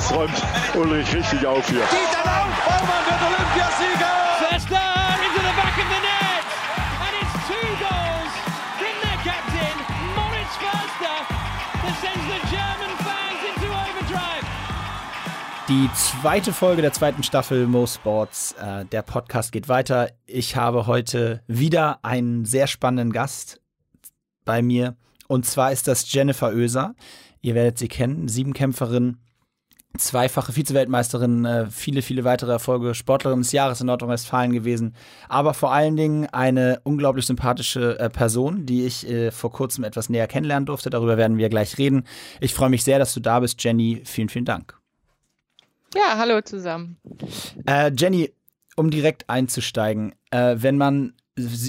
jetzt räumt Ulrich richtig auf hier. Dieter Lauf, Baumann wird Olympiasieger! Förster into the back of the net! And it's two goals from their captain, Moritz Förster, that sends the German fans into overdrive. Die zweite Folge der zweiten Staffel Mo Sports. Äh, der Podcast geht weiter. Ich habe heute wieder einen sehr spannenden Gast bei mir. Und zwar ist das Jennifer Oeser. Ihr werdet sie kennen, Siebenkämpferin, zweifache Vize-Weltmeisterin, äh, viele, viele weitere Erfolge, Sportlerin des Jahres in Nordrhein-Westfalen gewesen, aber vor allen Dingen eine unglaublich sympathische äh, Person, die ich äh, vor kurzem etwas näher kennenlernen durfte. Darüber werden wir gleich reden. Ich freue mich sehr, dass du da bist, Jenny. Vielen, vielen Dank. Ja, hallo zusammen. Äh, Jenny, um direkt einzusteigen, äh, wenn man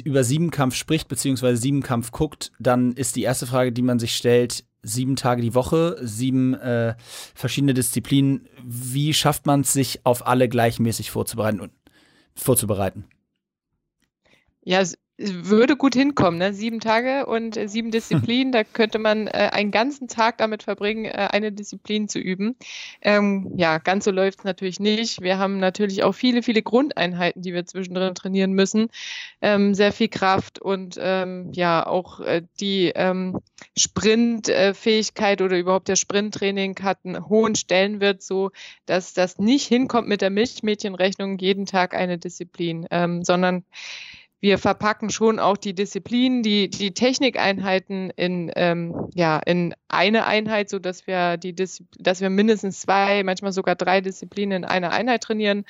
über Siebenkampf spricht, beziehungsweise Siebenkampf guckt, dann ist die erste Frage, die man sich stellt, sieben Tage die Woche, sieben äh, verschiedene Disziplinen. Wie schafft man es, sich auf alle gleichmäßig vorzubereiten? vorzubereiten? Ja, würde gut hinkommen, ne? Sieben Tage und äh, sieben Disziplinen, da könnte man äh, einen ganzen Tag damit verbringen, äh, eine Disziplin zu üben. Ähm, ja, ganz so läuft es natürlich nicht. Wir haben natürlich auch viele, viele Grundeinheiten, die wir zwischendrin trainieren müssen. Ähm, sehr viel Kraft und ähm, ja, auch äh, die ähm, Sprintfähigkeit oder überhaupt der Sprinttraining hat einen hohen Stellenwert, so dass das nicht hinkommt mit der Milchmädchenrechnung jeden Tag eine Disziplin, ähm, sondern wir verpacken schon auch die Disziplinen, die, die Technikeinheiten in, ähm, ja, in eine Einheit, so dass wir die, dass wir mindestens zwei, manchmal sogar drei Disziplinen in einer Einheit trainieren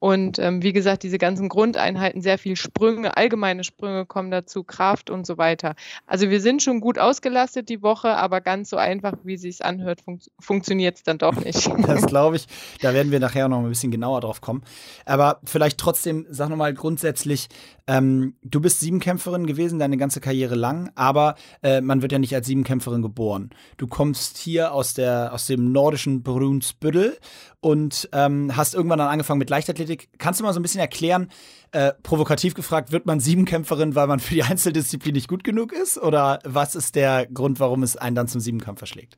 und ähm, wie gesagt, diese ganzen Grundeinheiten, sehr viel Sprünge, allgemeine Sprünge kommen dazu, Kraft und so weiter. Also wir sind schon gut ausgelastet die Woche, aber ganz so einfach, wie es sich anhört, fun funktioniert es dann doch nicht. Das glaube ich. Da werden wir nachher noch ein bisschen genauer drauf kommen. Aber vielleicht trotzdem, sag nochmal grundsätzlich, ähm, du bist Siebenkämpferin gewesen, deine ganze Karriere lang, aber äh, man wird ja nicht als Siebenkämpferin geboren. Du kommst hier aus, der, aus dem nordischen Brunsbüttel und ähm, hast irgendwann dann angefangen mit Leichtathletik. Kannst du mal so ein bisschen erklären, äh, provokativ gefragt, wird man Siebenkämpferin, weil man für die Einzeldisziplin nicht gut genug ist? Oder was ist der Grund, warum es einen dann zum Siebenkampf verschlägt?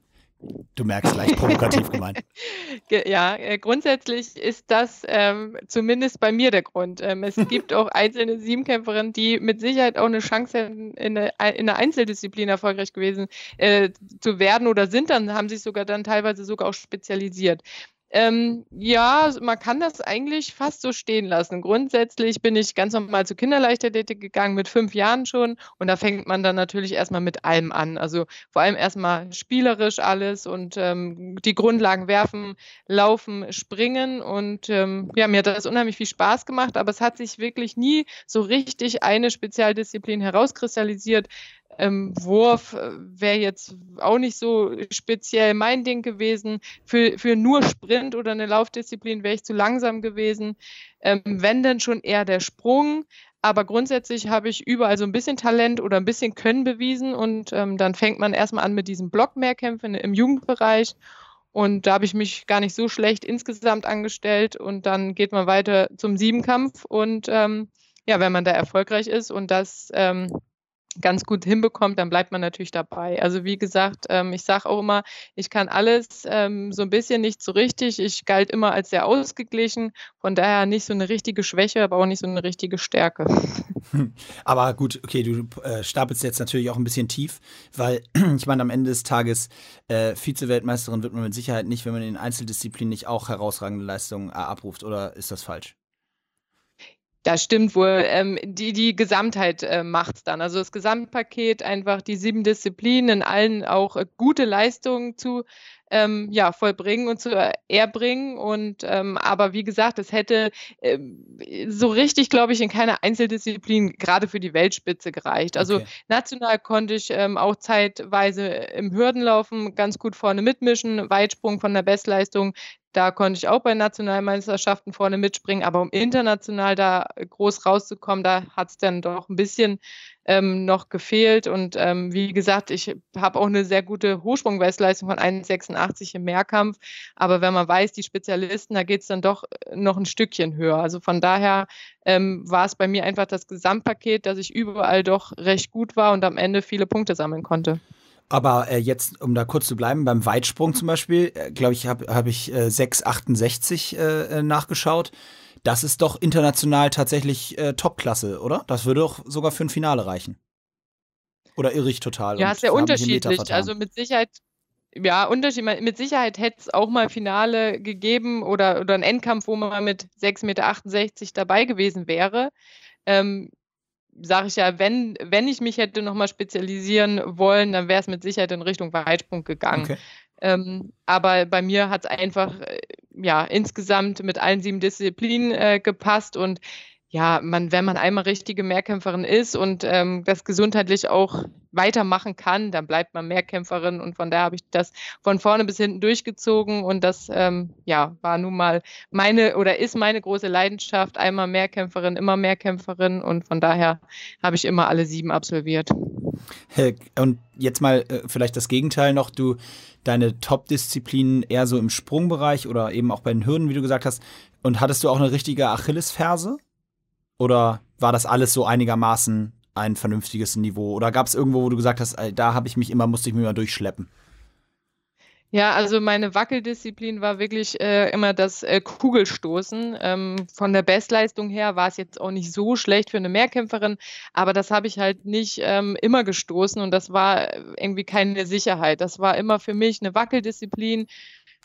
Du merkst leicht provokativ gemeint. Ja, äh, grundsätzlich ist das ähm, zumindest bei mir der Grund. Ähm, es gibt auch einzelne Siebenkämpferinnen, die mit Sicherheit auch eine Chance hätten, in einer Einzeldisziplin erfolgreich gewesen äh, zu werden oder sind dann, haben sich sogar dann teilweise sogar auch spezialisiert. Ähm, ja, man kann das eigentlich fast so stehen lassen. Grundsätzlich bin ich ganz normal zur Kinderleichtathletik gegangen mit fünf Jahren schon und da fängt man dann natürlich erstmal mit allem an. Also vor allem erstmal spielerisch alles und ähm, die Grundlagen werfen, laufen, springen und ähm, ja, mir hat das unheimlich viel Spaß gemacht, aber es hat sich wirklich nie so richtig eine Spezialdisziplin herauskristallisiert ähm, Wurf äh, wäre jetzt auch nicht so speziell mein Ding gewesen. Für, für nur Sprint oder eine Laufdisziplin wäre ich zu langsam gewesen. Ähm, wenn dann schon eher der Sprung. Aber grundsätzlich habe ich überall so ein bisschen Talent oder ein bisschen Können bewiesen und ähm, dann fängt man erstmal an mit diesen Blockmehrkämpfen im Jugendbereich. Und da habe ich mich gar nicht so schlecht insgesamt angestellt und dann geht man weiter zum Siebenkampf und ähm, ja, wenn man da erfolgreich ist und das ähm, ganz gut hinbekommt, dann bleibt man natürlich dabei. Also wie gesagt, ähm, ich sage auch immer, ich kann alles ähm, so ein bisschen nicht so richtig. Ich galt immer als sehr ausgeglichen, von daher nicht so eine richtige Schwäche, aber auch nicht so eine richtige Stärke. Aber gut, okay, du äh, stapelst jetzt natürlich auch ein bisschen tief, weil ich meine, am Ende des Tages äh, Vize-Weltmeisterin wird man mit Sicherheit nicht, wenn man in Einzeldisziplinen nicht auch herausragende Leistungen abruft, oder ist das falsch? Das stimmt wohl. Ähm, die, die Gesamtheit äh, macht es dann. Also das Gesamtpaket, einfach die sieben Disziplinen in allen auch äh, gute Leistungen zu ähm, ja, vollbringen und zu erbringen. Und ähm, aber wie gesagt, es hätte ähm, so richtig, glaube ich, in keiner Einzeldisziplin gerade für die Weltspitze gereicht. Also okay. national konnte ich ähm, auch zeitweise im Hürdenlaufen ganz gut vorne mitmischen, Weitsprung von der Bestleistung da konnte ich auch bei Nationalmeisterschaften vorne mitspringen, aber um international da groß rauszukommen, da hat es dann doch ein bisschen ähm, noch gefehlt. Und ähm, wie gesagt, ich habe auch eine sehr gute Hochsprungwestleistung von 1,86 im Mehrkampf. Aber wenn man weiß, die Spezialisten, da geht es dann doch noch ein Stückchen höher. Also von daher ähm, war es bei mir einfach das Gesamtpaket, dass ich überall doch recht gut war und am Ende viele Punkte sammeln konnte. Aber äh, jetzt, um da kurz zu bleiben, beim Weitsprung zum Beispiel, äh, glaube ich, habe hab ich äh, 6,68 äh, äh, nachgeschaut. Das ist doch international tatsächlich äh, Topklasse, oder? Das würde doch sogar für ein Finale reichen. Oder irre ich total? Ja, sehr unterschiedlich. Also mit Sicherheit, ja, Unterschied. Mit Sicherheit hätte es auch mal Finale gegeben oder, oder einen Endkampf, wo man mit 6,68 Meter dabei gewesen wäre. Ähm, sage ich ja, wenn, wenn ich mich hätte nochmal spezialisieren wollen, dann wäre es mit Sicherheit in Richtung Weitsprung gegangen. Okay. Ähm, aber bei mir hat es einfach äh, ja insgesamt mit allen sieben Disziplinen äh, gepasst und ja, man, wenn man einmal richtige Mehrkämpferin ist und ähm, das gesundheitlich auch weitermachen kann, dann bleibt man Mehrkämpferin. Und von daher habe ich das von vorne bis hinten durchgezogen. Und das ähm, ja war nun mal meine oder ist meine große Leidenschaft, einmal Mehrkämpferin, immer Mehrkämpferin. Und von daher habe ich immer alle sieben absolviert. Und jetzt mal äh, vielleicht das Gegenteil noch, du deine Top-Disziplinen eher so im Sprungbereich oder eben auch bei den Hürden, wie du gesagt hast, und hattest du auch eine richtige Achillesferse? Oder war das alles so einigermaßen ein vernünftiges Niveau? Oder gab es irgendwo, wo du gesagt hast, da habe ich mich immer, musste ich mich mal durchschleppen? Ja, also meine Wackeldisziplin war wirklich äh, immer das äh, Kugelstoßen. Ähm, von der Bestleistung her war es jetzt auch nicht so schlecht für eine Mehrkämpferin, aber das habe ich halt nicht ähm, immer gestoßen und das war irgendwie keine Sicherheit. Das war immer für mich eine Wackeldisziplin.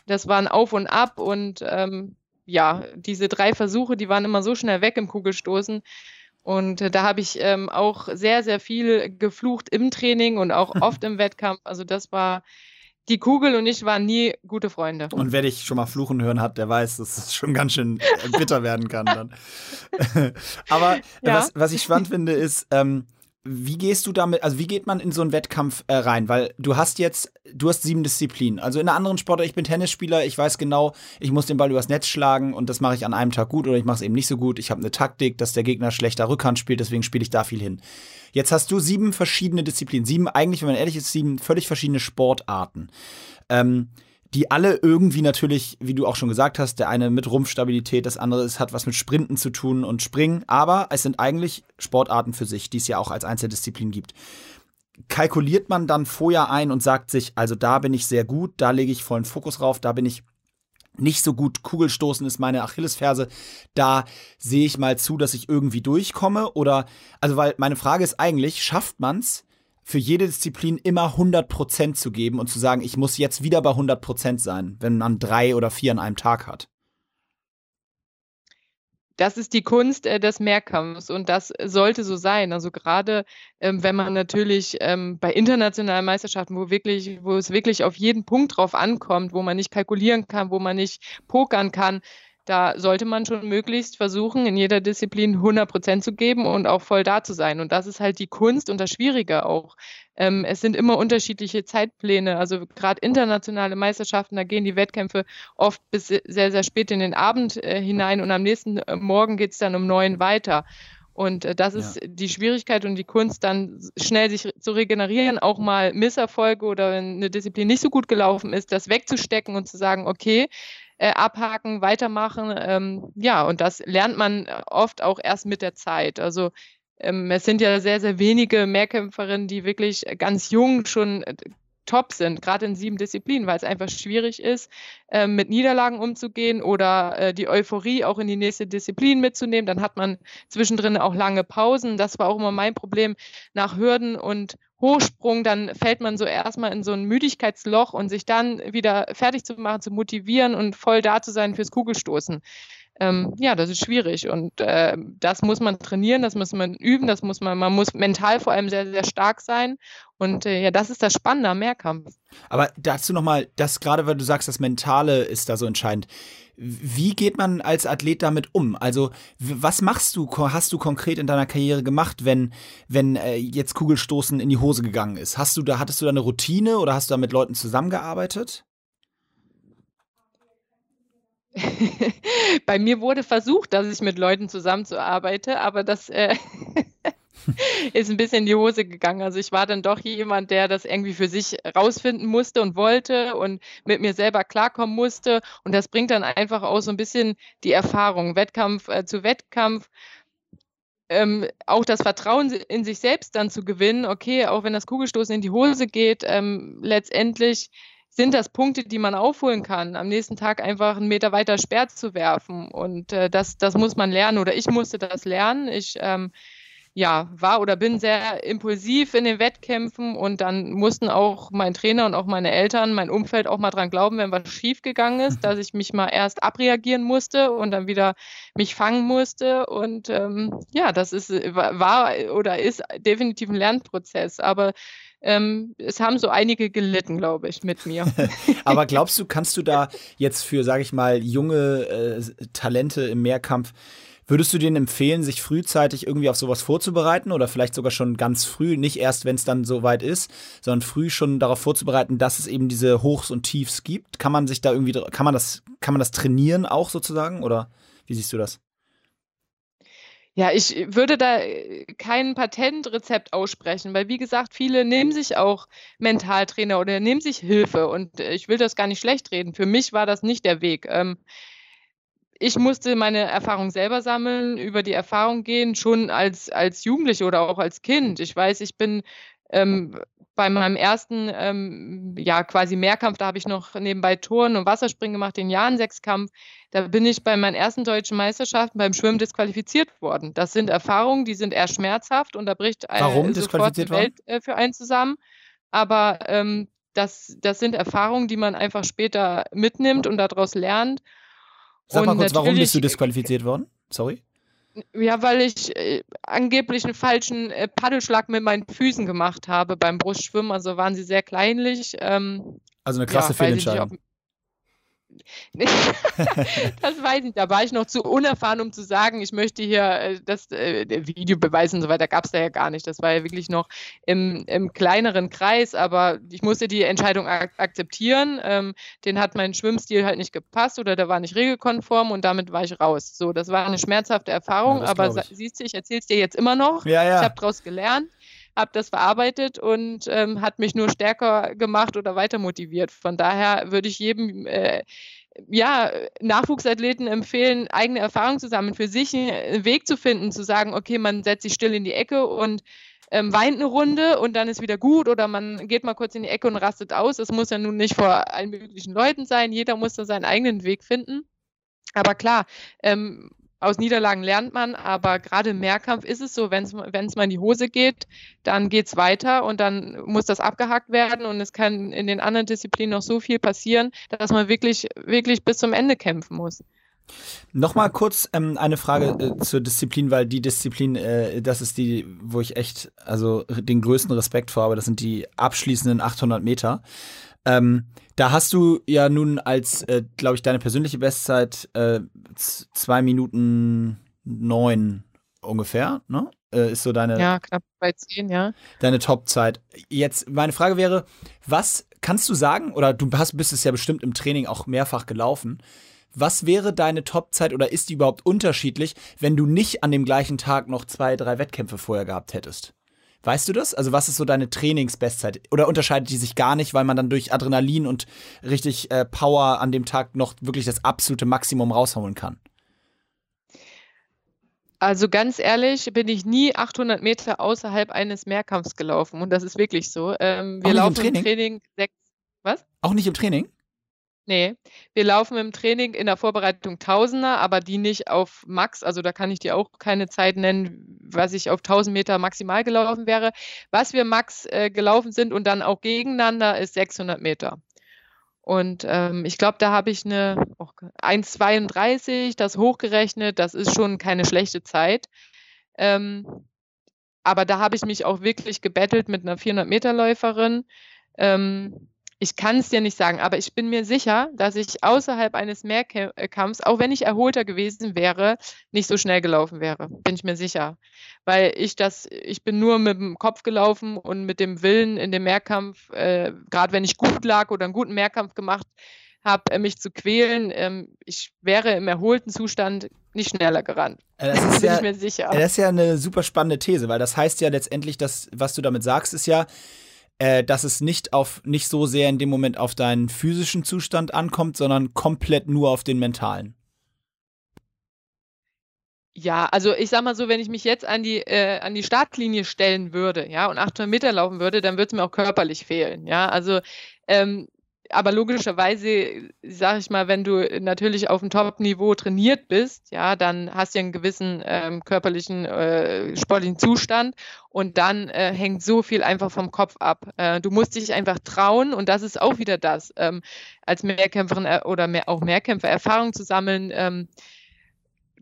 Das war ein Auf und Ab und ähm, ja, diese drei Versuche, die waren immer so schnell weg im Kugelstoßen. Und äh, da habe ich ähm, auch sehr, sehr viel geflucht im Training und auch oft im Wettkampf. Also das war die Kugel und ich waren nie gute Freunde. Und wer dich schon mal fluchen hören hat, der weiß, dass es schon ganz schön äh, bitter werden kann dann. Aber ja. was, was ich spannend finde, ist, ähm, wie gehst du damit, also wie geht man in so einen Wettkampf äh, rein? Weil du hast jetzt, du hast sieben Disziplinen. Also in einer anderen Sportart, ich bin Tennisspieler, ich weiß genau, ich muss den Ball übers Netz schlagen und das mache ich an einem Tag gut oder ich mache es eben nicht so gut. Ich habe eine Taktik, dass der Gegner schlechter Rückhand spielt, deswegen spiele ich da viel hin. Jetzt hast du sieben verschiedene Disziplinen, sieben eigentlich, wenn man ehrlich ist, sieben völlig verschiedene Sportarten. Ähm, die alle irgendwie natürlich, wie du auch schon gesagt hast, der eine mit Rumpfstabilität, das andere ist, hat was mit Sprinten zu tun und Springen, aber es sind eigentlich Sportarten für sich, die es ja auch als Einzeldisziplin gibt. Kalkuliert man dann vorher ein und sagt sich, also da bin ich sehr gut, da lege ich vollen Fokus drauf, da bin ich nicht so gut Kugelstoßen ist meine Achillesferse. Da sehe ich mal zu, dass ich irgendwie durchkomme oder also weil meine Frage ist eigentlich, schafft man es für jede Disziplin immer 100% zu geben und zu sagen, ich muss jetzt wieder bei 100% sein, wenn man drei oder vier an einem Tag hat. Das ist die Kunst äh, des Mehrkampfs und das sollte so sein. Also gerade ähm, wenn man natürlich ähm, bei internationalen Meisterschaften, wo wirklich, wo es wirklich auf jeden Punkt drauf ankommt, wo man nicht kalkulieren kann, wo man nicht pokern kann, da sollte man schon möglichst versuchen, in jeder Disziplin 100 Prozent zu geben und auch voll da zu sein. Und das ist halt die Kunst und das Schwierige auch. Ähm, es sind immer unterschiedliche Zeitpläne. Also gerade internationale Meisterschaften, da gehen die Wettkämpfe oft bis sehr, sehr spät in den Abend äh, hinein und am nächsten äh, Morgen geht es dann um neun weiter. Und äh, das ist ja. die Schwierigkeit und die Kunst, dann schnell sich zu regenerieren, auch mal Misserfolge oder wenn eine Disziplin nicht so gut gelaufen ist, das wegzustecken und zu sagen, okay, äh, abhaken, weitermachen. Ähm, ja, und das lernt man oft auch erst mit der Zeit. Also ähm, es sind ja sehr, sehr wenige Mehrkämpferinnen, die wirklich ganz jung schon äh, top sind, gerade in sieben Disziplinen, weil es einfach schwierig ist, äh, mit Niederlagen umzugehen oder äh, die Euphorie auch in die nächste Disziplin mitzunehmen. Dann hat man zwischendrin auch lange Pausen. Das war auch immer mein Problem nach Hürden und Hochsprung, dann fällt man so erstmal in so ein Müdigkeitsloch und sich dann wieder fertig zu machen, zu motivieren und voll da zu sein fürs Kugelstoßen. Ähm, ja, das ist schwierig und äh, das muss man trainieren, das muss man üben, das muss man, man muss mental vor allem sehr, sehr stark sein und äh, ja, das ist das Spannende am Mehrkampf. Aber dazu nochmal, das gerade, weil du sagst, das Mentale ist da so entscheidend. Wie geht man als Athlet damit um? Also, was machst du, hast du konkret in deiner Karriere gemacht, wenn, wenn äh, jetzt Kugelstoßen in die Hose gegangen ist? Hast du da, hattest du da eine Routine oder hast du da mit Leuten zusammengearbeitet? Bei mir wurde versucht, dass ich mit Leuten zusammenzuarbeite, aber das äh, ist ein bisschen in die Hose gegangen. Also ich war dann doch jemand, der das irgendwie für sich rausfinden musste und wollte und mit mir selber klarkommen musste. Und das bringt dann einfach auch so ein bisschen die Erfahrung, Wettkampf äh, zu Wettkampf ähm, auch das Vertrauen in sich selbst dann zu gewinnen, okay, auch wenn das Kugelstoßen in die Hose geht, ähm, letztendlich sind das Punkte, die man aufholen kann, am nächsten Tag einfach einen Meter weiter Sperr zu werfen. Und äh, das, das muss man lernen oder ich musste das lernen. Ich ähm, ja, war oder bin sehr impulsiv in den Wettkämpfen und dann mussten auch mein Trainer und auch meine Eltern, mein Umfeld auch mal dran glauben, wenn was schief gegangen ist, dass ich mich mal erst abreagieren musste und dann wieder mich fangen musste. Und ähm, ja, das ist, war oder ist definitiv ein Lernprozess. Aber ähm, es haben so einige gelitten, glaube ich, mit mir. Aber glaubst du, kannst du da jetzt für, sage ich mal, junge äh, Talente im Mehrkampf Würdest du denen empfehlen, sich frühzeitig irgendwie auf sowas vorzubereiten oder vielleicht sogar schon ganz früh, nicht erst, wenn es dann soweit ist, sondern früh schon darauf vorzubereiten, dass es eben diese Hochs und Tiefs gibt? Kann man sich da irgendwie, kann man das, kann man das trainieren auch sozusagen oder wie siehst du das? Ja, ich würde da äh, kein Patentrezept aussprechen, weil wie gesagt, viele nehmen sich auch Mentaltrainer oder nehmen sich Hilfe und äh, ich will das gar nicht schlecht reden. Für mich war das nicht der Weg. Ich musste meine Erfahrung selber sammeln, über die Erfahrung gehen, schon als, als Jugendliche oder auch als Kind. Ich weiß, ich bin ähm, bei meinem ersten, ähm, ja, quasi Mehrkampf, da habe ich noch nebenbei Touren und Wasserspringen gemacht, den Jahren-Sechskampf. Da bin ich bei meinen ersten deutschen Meisterschaften beim Schwimmen disqualifiziert worden. Das sind Erfahrungen, die sind eher schmerzhaft und da bricht eine, Warum sofort die Welt äh, für einen zusammen. Aber ähm, das, das sind Erfahrungen, die man einfach später mitnimmt und daraus lernt. Sag mal kurz, warum bist du disqualifiziert worden? Sorry. Ja, weil ich äh, angeblich einen falschen äh, Paddelschlag mit meinen Füßen gemacht habe beim Brustschwimmen. Also waren sie sehr kleinlich. Ähm, also eine krasse ja, Fehlentscheidung. das weiß ich. Da war ich noch zu unerfahren, um zu sagen, ich möchte hier äh, das äh, Video beweisen und so weiter. Gab es da ja gar nicht. Das war ja wirklich noch im, im kleineren Kreis. Aber ich musste die Entscheidung ak akzeptieren. Ähm, den hat mein Schwimmstil halt nicht gepasst oder der war nicht regelkonform und damit war ich raus. So, das war eine schmerzhafte Erfahrung. Ja, aber siehst du, ich erzähle es dir jetzt immer noch. Ja, ja. Ich habe daraus gelernt habe das verarbeitet und ähm, hat mich nur stärker gemacht oder weiter motiviert. Von daher würde ich jedem äh, ja, Nachwuchsathleten empfehlen, eigene Erfahrungen zu sammeln, für sich einen Weg zu finden, zu sagen, okay, man setzt sich still in die Ecke und ähm, weint eine Runde und dann ist wieder gut oder man geht mal kurz in die Ecke und rastet aus. Es muss ja nun nicht vor allen möglichen Leuten sein. Jeder muss da seinen eigenen Weg finden. Aber klar, ähm, aus Niederlagen lernt man, aber gerade im Mehrkampf ist es so, wenn es mal in die Hose geht, dann geht es weiter und dann muss das abgehakt werden und es kann in den anderen Disziplinen noch so viel passieren, dass man wirklich, wirklich bis zum Ende kämpfen muss. Nochmal kurz ähm, eine Frage äh, zur Disziplin, weil die Disziplin, äh, das ist die, wo ich echt also den größten Respekt vor habe. Das sind die abschließenden 800 Meter. Ähm, da hast du ja nun als, äh, glaube ich, deine persönliche Bestzeit äh, zwei Minuten neun ungefähr, ne? Äh, ist so deine. Ja, knapp bei zehn, ja. Deine Topzeit. Jetzt, meine Frage wäre, was kannst du sagen, oder du hast, bist es ja bestimmt im Training auch mehrfach gelaufen, was wäre deine Topzeit oder ist die überhaupt unterschiedlich, wenn du nicht an dem gleichen Tag noch zwei, drei Wettkämpfe vorher gehabt hättest? Weißt du das? Also was ist so deine Trainingsbestzeit? Oder unterscheidet die sich gar nicht, weil man dann durch Adrenalin und richtig äh, Power an dem Tag noch wirklich das absolute Maximum rausholen kann? Also ganz ehrlich, bin ich nie 800 Meter außerhalb eines Mehrkampfs gelaufen und das ist wirklich so. Ähm, wir laufen im Training? im Training sechs. Was? Auch nicht im Training? Nee, wir laufen im Training in der Vorbereitung Tausender, aber die nicht auf Max. Also da kann ich dir auch keine Zeit nennen, was ich auf 1000 Meter maximal gelaufen wäre. Was wir Max äh, gelaufen sind und dann auch gegeneinander ist 600 Meter. Und ähm, ich glaube, da habe ich eine oh, 1,32, das hochgerechnet. Das ist schon keine schlechte Zeit. Ähm, aber da habe ich mich auch wirklich gebettelt mit einer 400-Meter-Läuferin. Ähm, ich kann es dir nicht sagen, aber ich bin mir sicher, dass ich außerhalb eines Mehrkampfs, auch wenn ich erholter gewesen wäre, nicht so schnell gelaufen wäre. Bin ich mir sicher. Weil ich das, ich bin nur mit dem Kopf gelaufen und mit dem Willen in dem Mehrkampf, äh, gerade wenn ich gut lag oder einen guten Mehrkampf gemacht habe, äh, mich zu quälen, ähm, ich wäre im erholten Zustand nicht schneller gerannt. Äh, das ist bin ja, ich mir sicher. Das ist ja eine super spannende These, weil das heißt ja letztendlich, dass, was du damit sagst, ist ja, äh, dass es nicht auf nicht so sehr in dem Moment auf deinen physischen Zustand ankommt, sondern komplett nur auf den mentalen. Ja, also ich sag mal so, wenn ich mich jetzt an die, äh, an die Startlinie stellen würde, ja, und 800 Meter laufen würde, dann würde es mir auch körperlich fehlen, ja. Also ähm, aber logischerweise, sage ich mal, wenn du natürlich auf dem Top-Niveau trainiert bist, ja, dann hast du einen gewissen ähm, körperlichen, äh, sportlichen Zustand und dann äh, hängt so viel einfach vom Kopf ab. Äh, du musst dich einfach trauen und das ist auch wieder das, ähm, als Mehrkämpferin äh, oder mehr, auch Mehrkämpfer Erfahrung zu sammeln. Ähm,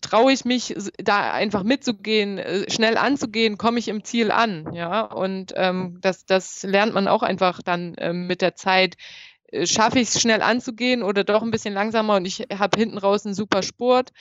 traue ich mich, da einfach mitzugehen, äh, schnell anzugehen, komme ich im Ziel an, ja. Und ähm, das, das lernt man auch einfach dann ähm, mit der Zeit, schaffe ich es schnell anzugehen oder doch ein bisschen langsamer und ich habe hinten raus einen super Sport.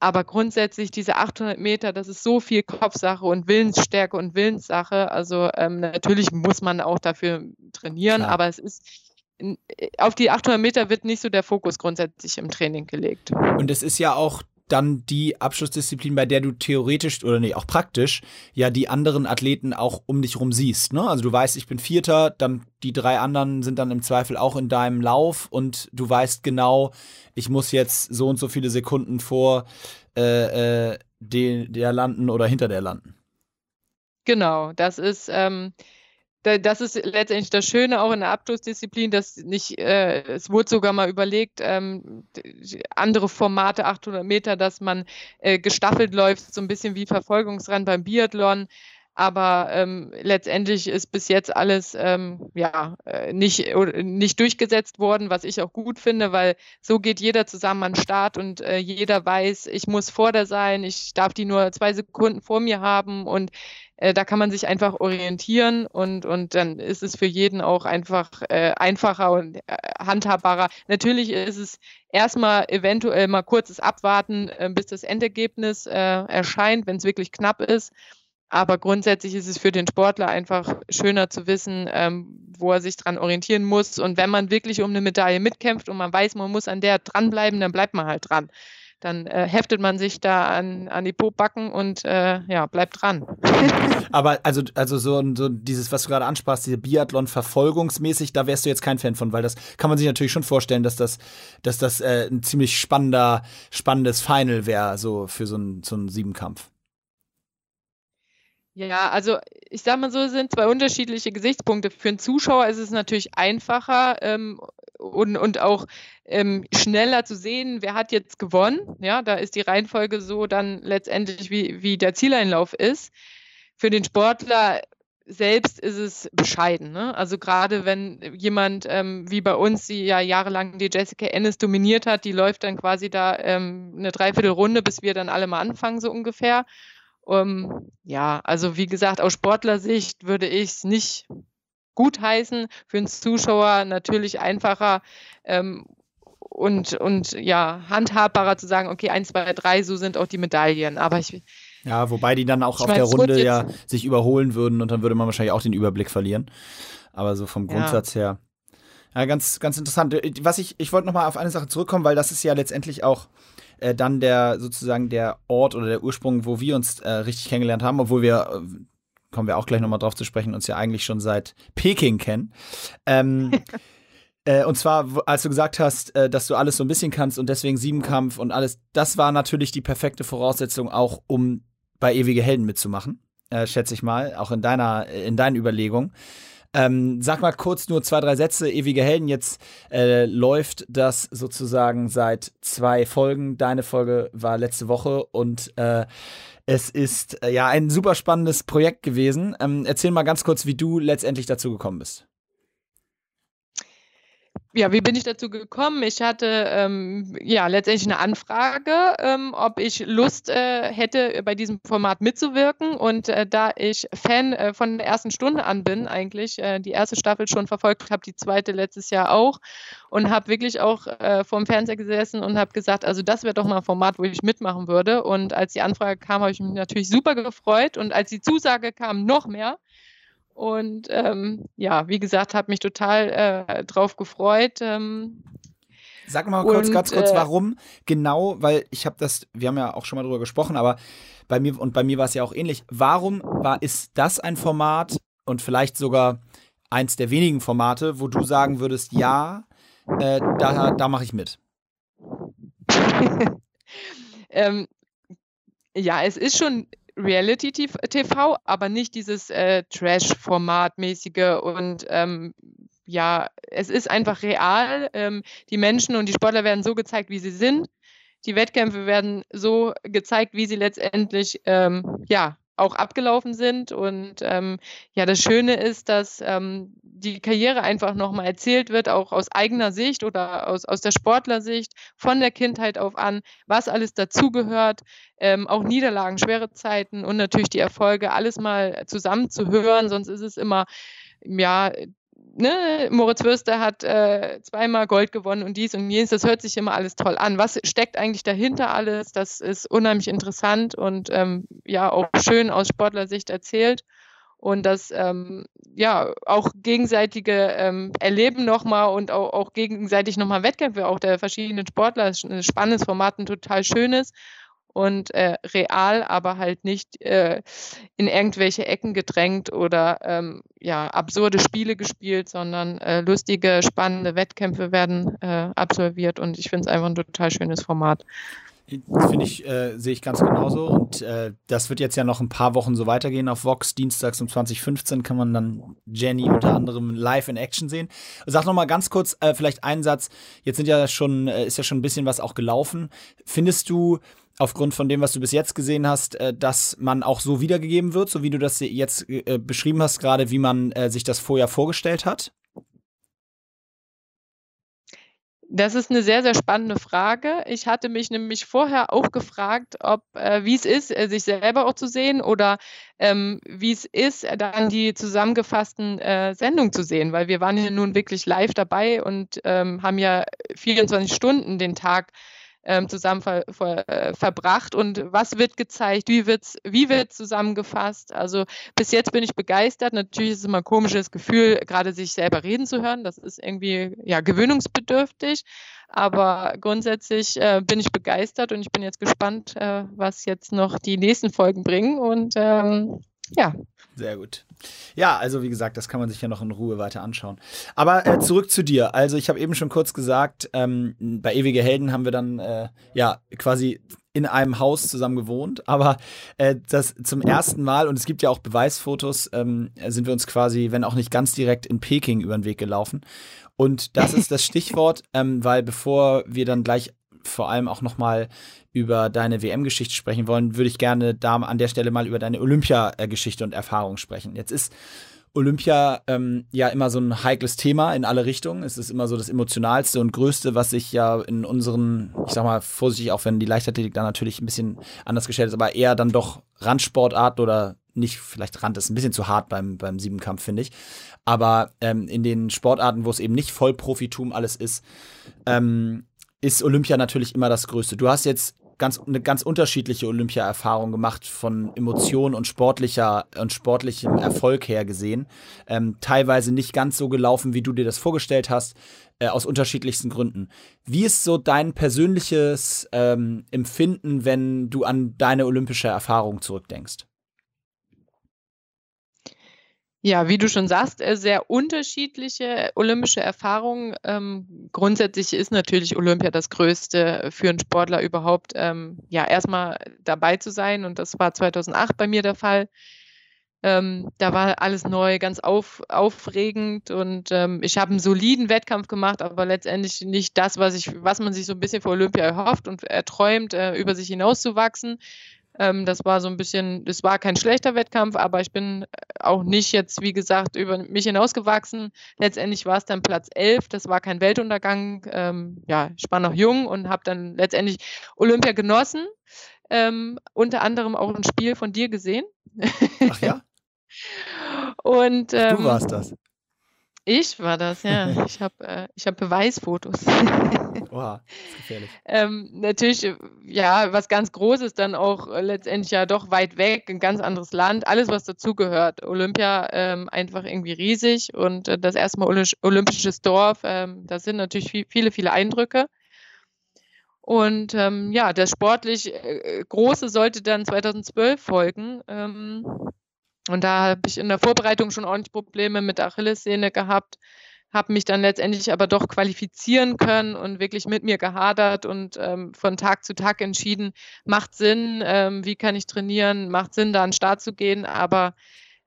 Aber grundsätzlich diese 800 Meter, das ist so viel Kopfsache und Willensstärke und Willenssache. Also ähm, natürlich muss man auch dafür trainieren, Klar. aber es ist äh, auf die 800 Meter wird nicht so der Fokus grundsätzlich im Training gelegt. Und es ist ja auch dann die Abschlussdisziplin, bei der du theoretisch oder nee, auch praktisch ja die anderen Athleten auch um dich rum siehst. Ne? Also du weißt, ich bin Vierter, dann die drei anderen sind dann im Zweifel auch in deinem Lauf und du weißt genau, ich muss jetzt so und so viele Sekunden vor äh, äh, de, der landen oder hinter der landen. Genau, das ist ähm, das ist letztendlich das Schöne auch in der Abschlussdisziplin, dass nicht, äh, es wurde sogar mal überlegt, ähm, andere Formate, 800 Meter, dass man äh, gestaffelt läuft, so ein bisschen wie Verfolgungsrennen beim Biathlon. Aber ähm, letztendlich ist bis jetzt alles ähm, ja, äh, nicht, nicht durchgesetzt worden, was ich auch gut finde, weil so geht jeder zusammen an den Start und äh, jeder weiß, ich muss vor der sein, ich darf die nur zwei Sekunden vor mir haben und äh, da kann man sich einfach orientieren und, und dann ist es für jeden auch einfach äh, einfacher und äh, handhabbarer. Natürlich ist es erstmal eventuell mal kurzes Abwarten, äh, bis das Endergebnis äh, erscheint, wenn es wirklich knapp ist. Aber grundsätzlich ist es für den Sportler einfach schöner zu wissen, ähm, wo er sich dran orientieren muss. Und wenn man wirklich um eine Medaille mitkämpft und man weiß, man muss an der dranbleiben, dann bleibt man halt dran dann äh, heftet man sich da an, an die Pobacken und äh, ja, bleibt dran. Aber also, also so, so dieses, was du gerade ansprachst, diese Biathlon verfolgungsmäßig, da wärst du jetzt kein Fan von, weil das kann man sich natürlich schon vorstellen, dass das, dass das äh, ein ziemlich spannender, spannendes Final wäre, so für so einen so einen Siebenkampf. Ja, also ich sag mal so, es sind zwei unterschiedliche Gesichtspunkte. Für einen Zuschauer ist es natürlich einfacher ähm, und, und auch ähm, schneller zu sehen, wer hat jetzt gewonnen. Ja, da ist die Reihenfolge so dann letztendlich, wie, wie der Zieleinlauf ist. Für den Sportler selbst ist es bescheiden. Ne? Also gerade wenn jemand ähm, wie bei uns, die ja jahrelang die Jessica Ennis dominiert hat, die läuft dann quasi da ähm, eine Dreiviertelrunde, bis wir dann alle mal anfangen, so ungefähr. Um, ähm, ja, also wie gesagt, aus Sportlersicht würde ich es nicht gutheißen. Für den Zuschauer natürlich einfacher ähm, und, und ja, handhabbarer zu sagen, okay, 1, 2, 3, so sind auch die Medaillen. Aber ich. Ja, wobei die dann auch auf der Runde ja sich überholen würden und dann würde man wahrscheinlich auch den Überblick verlieren. Aber so vom Grundsatz ja. her. Ja, ganz, ganz interessant. Was ich, ich wollte nochmal auf eine Sache zurückkommen, weil das ist ja letztendlich auch äh, dann der sozusagen der Ort oder der Ursprung, wo wir uns äh, richtig kennengelernt haben, obwohl wir, äh, kommen wir auch gleich nochmal drauf zu sprechen, uns ja eigentlich schon seit Peking kennen. Ähm, äh, und zwar, als du gesagt hast, äh, dass du alles so ein bisschen kannst und deswegen Siebenkampf und alles, das war natürlich die perfekte Voraussetzung auch, um bei Ewige Helden mitzumachen, äh, schätze ich mal, auch in deiner, in deinen Überlegungen. Ähm, sag mal kurz nur zwei, drei Sätze. Ewige Helden, jetzt äh, läuft das sozusagen seit zwei Folgen. Deine Folge war letzte Woche und äh, es ist äh, ja ein super spannendes Projekt gewesen. Ähm, erzähl mal ganz kurz, wie du letztendlich dazu gekommen bist ja, wie bin ich dazu gekommen? Ich hatte ähm, ja letztendlich eine Anfrage, ähm, ob ich Lust äh, hätte, bei diesem Format mitzuwirken. Und äh, da ich Fan äh, von der ersten Stunde an bin, eigentlich äh, die erste Staffel schon verfolgt habe, die zweite letztes Jahr auch, und habe wirklich auch äh, vor dem Fernseher gesessen und habe gesagt, also das wäre doch mal ein Format, wo ich mitmachen würde. Und als die Anfrage kam, habe ich mich natürlich super gefreut. Und als die Zusage kam, noch mehr. Und ähm, ja, wie gesagt, habe mich total äh, drauf gefreut. Ähm, Sag mal kurz, und, ganz kurz, äh, warum genau, weil ich habe das, wir haben ja auch schon mal drüber gesprochen, aber bei mir und bei mir war es ja auch ähnlich. Warum war ist das ein Format und vielleicht sogar eins der wenigen Formate, wo du sagen würdest, ja, äh, da, da mache ich mit? ähm, Ja, es ist schon Reality-TV, aber nicht dieses äh, Trash-Format-mäßige und ähm, ja, es ist einfach real. Ähm, die Menschen und die Sportler werden so gezeigt, wie sie sind. Die Wettkämpfe werden so gezeigt, wie sie letztendlich ähm, ja, auch abgelaufen sind. Und ähm, ja, das Schöne ist, dass ähm, die Karriere einfach nochmal erzählt wird, auch aus eigener Sicht oder aus, aus der Sportlersicht, von der Kindheit auf an, was alles dazugehört, ähm, auch Niederlagen, schwere Zeiten und natürlich die Erfolge, alles mal zusammen zu hören, sonst ist es immer, ja, ne, Moritz Würster hat äh, zweimal Gold gewonnen und dies und jenes, das hört sich immer alles toll an. Was steckt eigentlich dahinter alles? Das ist unheimlich interessant und ähm, ja auch schön aus Sportlersicht erzählt. Und das ähm, ja auch gegenseitige ähm, Erleben nochmal und auch, auch gegenseitig nochmal Wettkämpfe auch der verschiedenen Sportler, ein spannendes Format, ein total schönes und äh, real, aber halt nicht äh, in irgendwelche Ecken gedrängt oder ähm, ja, absurde Spiele gespielt, sondern äh, lustige, spannende Wettkämpfe werden äh, absolviert und ich finde es einfach ein total schönes Format. Finde ich, äh, sehe ich ganz genauso. Und äh, das wird jetzt ja noch ein paar Wochen so weitergehen auf Vox. Dienstags um 2015 kann man dann Jenny unter anderem live in Action sehen. Sag noch mal ganz kurz, vielleicht einen Satz. Jetzt sind ja schon, ist ja schon ein bisschen was auch gelaufen. Findest du, aufgrund von dem, was du bis jetzt gesehen hast, äh, dass man auch so wiedergegeben wird, so wie du das jetzt äh, beschrieben hast, gerade wie man äh, sich das vorher vorgestellt hat? Das ist eine sehr, sehr spannende Frage. Ich hatte mich nämlich vorher auch gefragt, ob äh, wie es ist, äh, sich selber auch zu sehen oder ähm, wie es ist, dann die zusammengefassten äh, Sendungen zu sehen, weil wir waren ja nun wirklich live dabei und ähm, haben ja 24 Stunden den Tag ähm, zusammen ver, ver, äh, verbracht und was wird gezeigt, wie wird es wie wird's zusammengefasst. Also bis jetzt bin ich begeistert. Natürlich ist es immer ein komisches Gefühl, gerade sich selber reden zu hören. Das ist irgendwie ja gewöhnungsbedürftig. Aber grundsätzlich äh, bin ich begeistert und ich bin jetzt gespannt, äh, was jetzt noch die nächsten Folgen bringen. Und ähm, ja. Sehr gut. Ja, also wie gesagt, das kann man sich ja noch in Ruhe weiter anschauen. Aber äh, zurück zu dir. Also ich habe eben schon kurz gesagt, ähm, bei Ewige Helden haben wir dann äh, ja quasi in einem Haus zusammen gewohnt, aber äh, das zum ersten Mal, und es gibt ja auch Beweisfotos, ähm, sind wir uns quasi, wenn auch nicht ganz direkt in Peking über den Weg gelaufen. Und das ist das Stichwort, ähm, weil bevor wir dann gleich vor allem auch nochmal über deine WM-Geschichte sprechen wollen, würde ich gerne da an der Stelle mal über deine Olympia-Geschichte und Erfahrung sprechen. Jetzt ist Olympia ähm, ja immer so ein heikles Thema in alle Richtungen. Es ist immer so das emotionalste und größte, was sich ja in unseren, ich sag mal vorsichtig, auch wenn die Leichtathletik da natürlich ein bisschen anders gestellt ist, aber eher dann doch Randsportarten oder nicht, vielleicht Rand ist ein bisschen zu hart beim, beim Siebenkampf, finde ich. Aber ähm, in den Sportarten, wo es eben nicht Vollprofitum alles ist, ähm, ist Olympia natürlich immer das Größte. Du hast jetzt ganz, eine ganz unterschiedliche Olympia-Erfahrung gemacht, von Emotionen und sportlicher und sportlichem Erfolg her gesehen. Ähm, teilweise nicht ganz so gelaufen, wie du dir das vorgestellt hast, äh, aus unterschiedlichsten Gründen. Wie ist so dein persönliches ähm, Empfinden, wenn du an deine olympische Erfahrung zurückdenkst? Ja, wie du schon sagst, äh, sehr unterschiedliche olympische Erfahrungen. Ähm, grundsätzlich ist natürlich Olympia das Größte für einen Sportler überhaupt, ähm, ja, erstmal dabei zu sein. Und das war 2008 bei mir der Fall. Ähm, da war alles neu, ganz auf, aufregend und ähm, ich habe einen soliden Wettkampf gemacht, aber letztendlich nicht das, was ich, was man sich so ein bisschen vor Olympia erhofft und erträumt, äh, über sich hinauszuwachsen. Ähm, das war so ein bisschen, das war kein schlechter Wettkampf, aber ich bin auch nicht jetzt, wie gesagt, über mich hinausgewachsen. Letztendlich war es dann Platz 11, das war kein Weltuntergang. Ähm, ja, ich war noch jung und habe dann letztendlich Olympia genossen. Ähm, unter anderem auch ein Spiel von dir gesehen. Ach ja? und, ähm, du warst das. Ich war das, ja. Ich habe äh, hab Beweisfotos. Oha, ist gefährlich. ähm, natürlich, äh, ja, was ganz Großes, dann auch äh, letztendlich ja doch weit weg, ein ganz anderes Land, alles, was dazugehört. Olympia ähm, einfach irgendwie riesig und äh, das erste Mal Olymp olympisches Dorf, ähm, das sind natürlich viel, viele, viele Eindrücke. Und ähm, ja, das sportlich äh, Große sollte dann 2012 folgen. Ähm, und da habe ich in der Vorbereitung schon ordentlich Probleme mit Achillessehne gehabt. Habe mich dann letztendlich aber doch qualifizieren können und wirklich mit mir gehadert und ähm, von Tag zu Tag entschieden, macht Sinn, ähm, wie kann ich trainieren, macht Sinn, da an den Start zu gehen, aber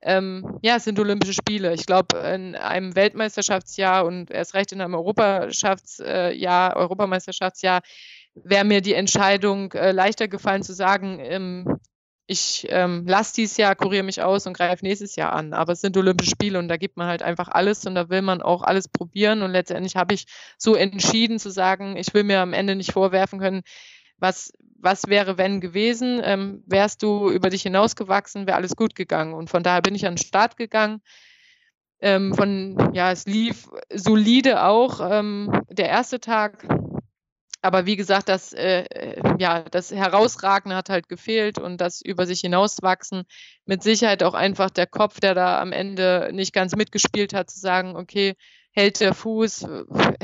ähm, ja, es sind Olympische Spiele. Ich glaube, in einem Weltmeisterschaftsjahr und erst recht in einem Europaschaftsjahr, Europameisterschaftsjahr wäre mir die Entscheidung äh, leichter gefallen zu sagen, ähm, ich ähm, lasse dieses Jahr, kuriere mich aus und greife nächstes Jahr an. Aber es sind Olympische Spiele und da gibt man halt einfach alles und da will man auch alles probieren. Und letztendlich habe ich so entschieden zu sagen, ich will mir am Ende nicht vorwerfen können, was, was wäre, wenn gewesen? Ähm, wärst du über dich hinausgewachsen, wäre alles gut gegangen. Und von daher bin ich an den Start gegangen. Ähm, von, ja, es lief solide auch. Ähm, der erste Tag aber wie gesagt, das, äh, ja, das Herausragen hat halt gefehlt und das über sich hinauswachsen. Mit Sicherheit auch einfach der Kopf, der da am Ende nicht ganz mitgespielt hat, zu sagen, okay, hält der Fuß,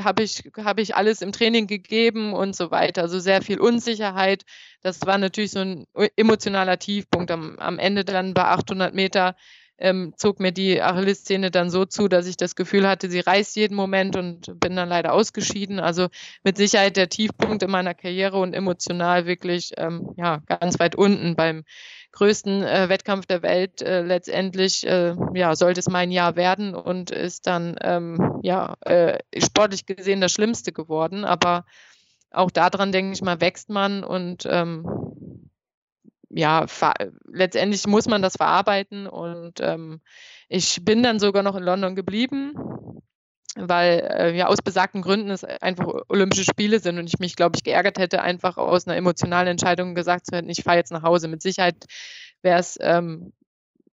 habe ich, hab ich alles im Training gegeben und so weiter. Also sehr viel Unsicherheit. Das war natürlich so ein emotionaler Tiefpunkt am, am Ende dann bei 800 Meter ähm, zog mir die Achillessehne dann so zu, dass ich das Gefühl hatte, sie reißt jeden Moment und bin dann leider ausgeschieden. Also mit Sicherheit der Tiefpunkt in meiner Karriere und emotional wirklich ähm, ja, ganz weit unten beim größten äh, Wettkampf der Welt. Äh, letztendlich äh, ja, sollte es mein Jahr werden und ist dann ähm, ja, äh, sportlich gesehen das Schlimmste geworden. Aber auch daran, denke ich mal, wächst man und ähm, ja, letztendlich muss man das verarbeiten und ähm, ich bin dann sogar noch in London geblieben, weil äh, ja aus besagten Gründen es einfach Olympische Spiele sind und ich mich, glaube ich, geärgert hätte, einfach aus einer emotionalen Entscheidung gesagt zu hätten, ich fahre jetzt nach Hause. Mit Sicherheit wäre es ähm,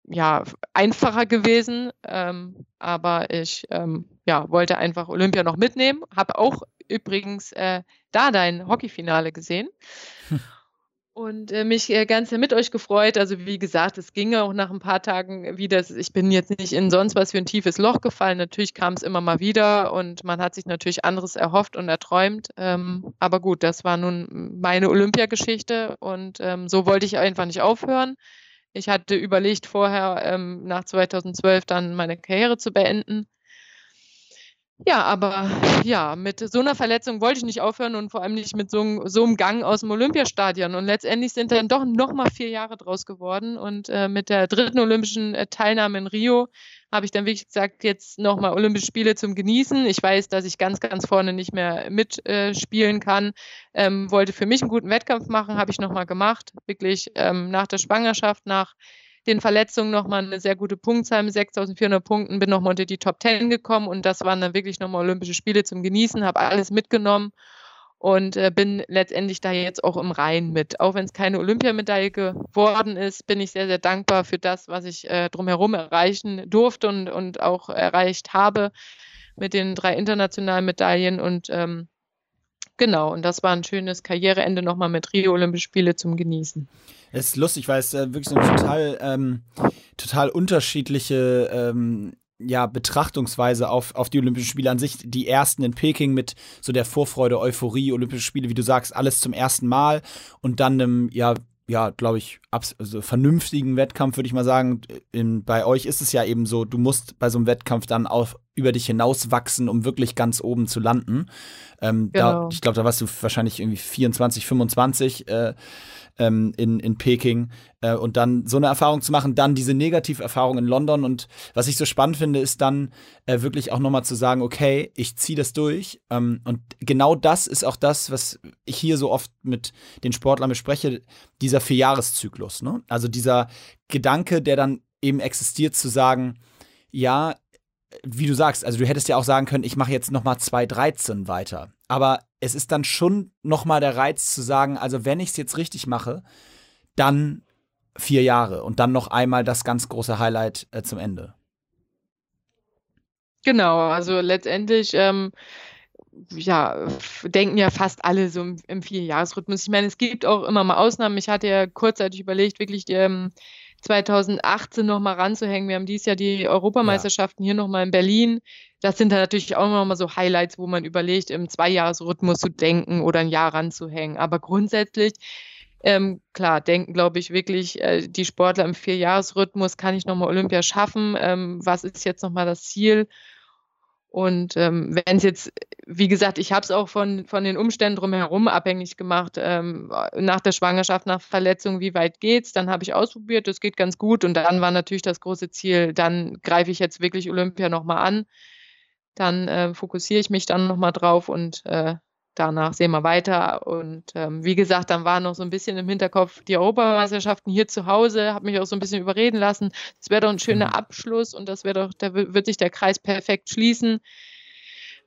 ja einfacher gewesen, ähm, aber ich ähm, ja, wollte einfach Olympia noch mitnehmen. Habe auch übrigens äh, da dein Hockeyfinale gesehen. Und äh, mich äh, ganz mit euch gefreut. Also wie gesagt, es ging auch nach ein paar Tagen wieder. Ich bin jetzt nicht in sonst was für ein tiefes Loch gefallen. Natürlich kam es immer mal wieder und man hat sich natürlich anderes erhofft und erträumt. Ähm, aber gut, das war nun meine Olympiageschichte und ähm, so wollte ich einfach nicht aufhören. Ich hatte überlegt vorher ähm, nach 2012 dann meine Karriere zu beenden ja, aber ja, mit so einer Verletzung wollte ich nicht aufhören und vor allem nicht mit so, so einem Gang aus dem Olympiastadion. Und letztendlich sind dann doch nochmal vier Jahre draus geworden. Und äh, mit der dritten olympischen äh, Teilnahme in Rio habe ich dann wirklich gesagt, jetzt nochmal Olympische Spiele zum Genießen. Ich weiß, dass ich ganz, ganz vorne nicht mehr mitspielen äh, kann. Ähm, wollte für mich einen guten Wettkampf machen, habe ich nochmal gemacht. Wirklich ähm, nach der Schwangerschaft, nach den Verletzungen nochmal eine sehr gute Punktzahl mit 6.400 Punkten, bin nochmal unter die Top 10 gekommen und das waren dann wirklich nochmal Olympische Spiele zum Genießen, habe alles mitgenommen und äh, bin letztendlich da jetzt auch im Reihen mit. Auch wenn es keine Olympiamedaille geworden ist, bin ich sehr, sehr dankbar für das, was ich äh, drumherum erreichen durfte und, und auch erreicht habe mit den drei internationalen Medaillen und ähm, Genau, und das war ein schönes Karriereende nochmal mit Rio Olympische Spiele zum Genießen. Es ist lustig, weil es äh, wirklich so eine total, ähm, total unterschiedliche ähm, ja, Betrachtungsweise auf, auf die Olympischen Spiele an sich. Die ersten in Peking mit so der Vorfreude, Euphorie, Olympische Spiele, wie du sagst, alles zum ersten Mal und dann einem, ja, ja, glaube ich, also vernünftigen Wettkampf, würde ich mal sagen. In, bei euch ist es ja eben so, du musst bei so einem Wettkampf dann auf, über dich hinauswachsen, um wirklich ganz oben zu landen. Ähm, genau. da, ich glaube, da warst du wahrscheinlich irgendwie 24, 25. Äh, ähm, in, in Peking äh, und dann so eine Erfahrung zu machen, dann diese Negativerfahrung in London und was ich so spannend finde, ist dann äh, wirklich auch nochmal zu sagen, okay, ich ziehe das durch ähm, und genau das ist auch das, was ich hier so oft mit den Sportlern bespreche, dieser Vierjahreszyklus, ne? also dieser Gedanke, der dann eben existiert, zu sagen, ja, wie du sagst, also du hättest ja auch sagen können, ich mache jetzt noch mal 2.13 weiter. Aber es ist dann schon noch mal der Reiz zu sagen, also wenn ich es jetzt richtig mache, dann vier Jahre und dann noch einmal das ganz große Highlight äh, zum Ende. Genau, also letztendlich ähm, ja, denken ja fast alle so im, im Vierjahresrhythmus. Ich meine, es gibt auch immer mal Ausnahmen. Ich hatte ja kurzzeitig überlegt, wirklich ähm, 2018 nochmal ranzuhängen. Wir haben dieses Jahr die Europameisterschaften ja. hier nochmal in Berlin. Das sind dann natürlich auch nochmal so Highlights, wo man überlegt, im Zweijahresrhythmus zu denken oder ein Jahr ranzuhängen. Aber grundsätzlich, ähm, klar, denken, glaube ich, wirklich äh, die Sportler im Vierjahresrhythmus, kann ich nochmal Olympia schaffen? Ähm, was ist jetzt nochmal das Ziel? Und ähm, wenn es jetzt, wie gesagt, ich habe es auch von, von den Umständen drumherum abhängig gemacht. Ähm, nach der Schwangerschaft, nach Verletzung, wie weit geht's? Dann habe ich ausprobiert, das geht ganz gut. Und dann war natürlich das große Ziel, dann greife ich jetzt wirklich Olympia nochmal an. Dann äh, fokussiere ich mich dann nochmal drauf und äh, danach sehen wir weiter. Und ähm, wie gesagt, dann war noch so ein bisschen im Hinterkopf die Europameisterschaften hier zu Hause, habe mich auch so ein bisschen überreden lassen. Das wäre doch ein schöner mhm. Abschluss und das wäre doch, da wird sich der Kreis perfekt schließen.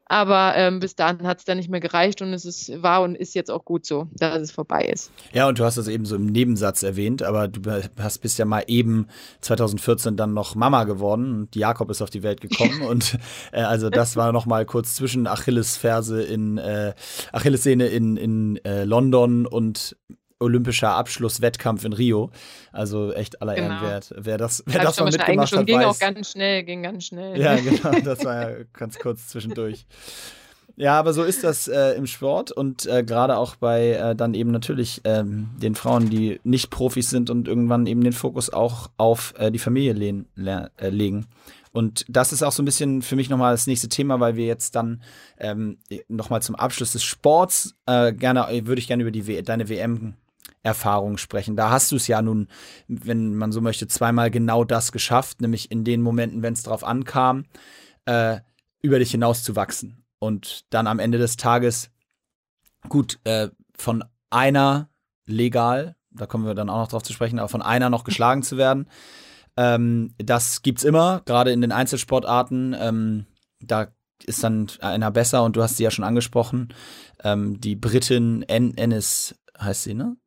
Aber ähm, bis dahin hat es dann nicht mehr gereicht und es ist, war und ist jetzt auch gut so, dass es vorbei ist. Ja, und du hast das eben so im Nebensatz erwähnt, aber du hast, bist ja mal eben 2014 dann noch Mama geworden und Jakob ist auf die Welt gekommen und äh, also das war noch mal kurz zwischen Achillesferse in äh, Achillessehne in, in äh, London und olympischer Abschlusswettkampf in Rio. Also echt aller genau. Ehren wert. Wer das, wer das mal mitgemacht hat, ging weiß. auch ganz schnell, ging ganz schnell. Ja, genau, das war ja ganz kurz zwischendurch. Ja, aber so ist das äh, im Sport und äh, gerade auch bei äh, dann eben natürlich ähm, den Frauen, die nicht Profis sind und irgendwann eben den Fokus auch auf äh, die Familie lehn, äh, legen. Und das ist auch so ein bisschen für mich nochmal das nächste Thema, weil wir jetzt dann ähm, nochmal zum Abschluss des Sports äh, gerne, würde ich gerne über die w deine WM Erfahrung sprechen. Da hast du es ja nun, wenn man so möchte, zweimal genau das geschafft, nämlich in den Momenten, wenn es darauf ankam, äh, über dich hinaus zu wachsen. Und dann am Ende des Tages, gut, äh, von einer legal, da kommen wir dann auch noch drauf zu sprechen, aber von einer noch geschlagen zu werden. Ähm, das gibt's immer, gerade in den Einzelsportarten. Ähm, da ist dann einer besser und du hast sie ja schon angesprochen. Ähm, die Britin Ennis heißt sie, ne?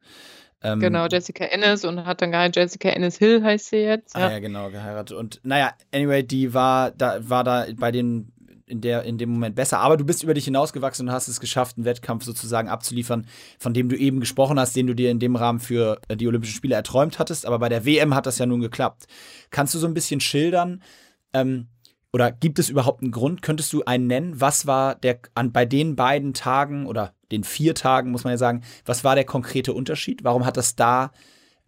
Ähm, genau, Jessica Ennis und hat dann geheiratet. Jessica Ennis Hill heißt sie jetzt. Ja. Ah, ja, genau, geheiratet. Und naja, anyway, die war da, war da bei den in, der, in dem Moment besser. Aber du bist über dich hinausgewachsen und hast es geschafft, einen Wettkampf sozusagen abzuliefern, von dem du eben gesprochen hast, den du dir in dem Rahmen für äh, die Olympischen Spiele erträumt hattest. Aber bei der WM hat das ja nun geklappt. Kannst du so ein bisschen schildern, ähm, oder gibt es überhaupt einen Grund? Könntest du einen nennen? Was war der an bei den beiden Tagen oder den vier Tagen, muss man ja sagen, was war der konkrete Unterschied? Warum hat das da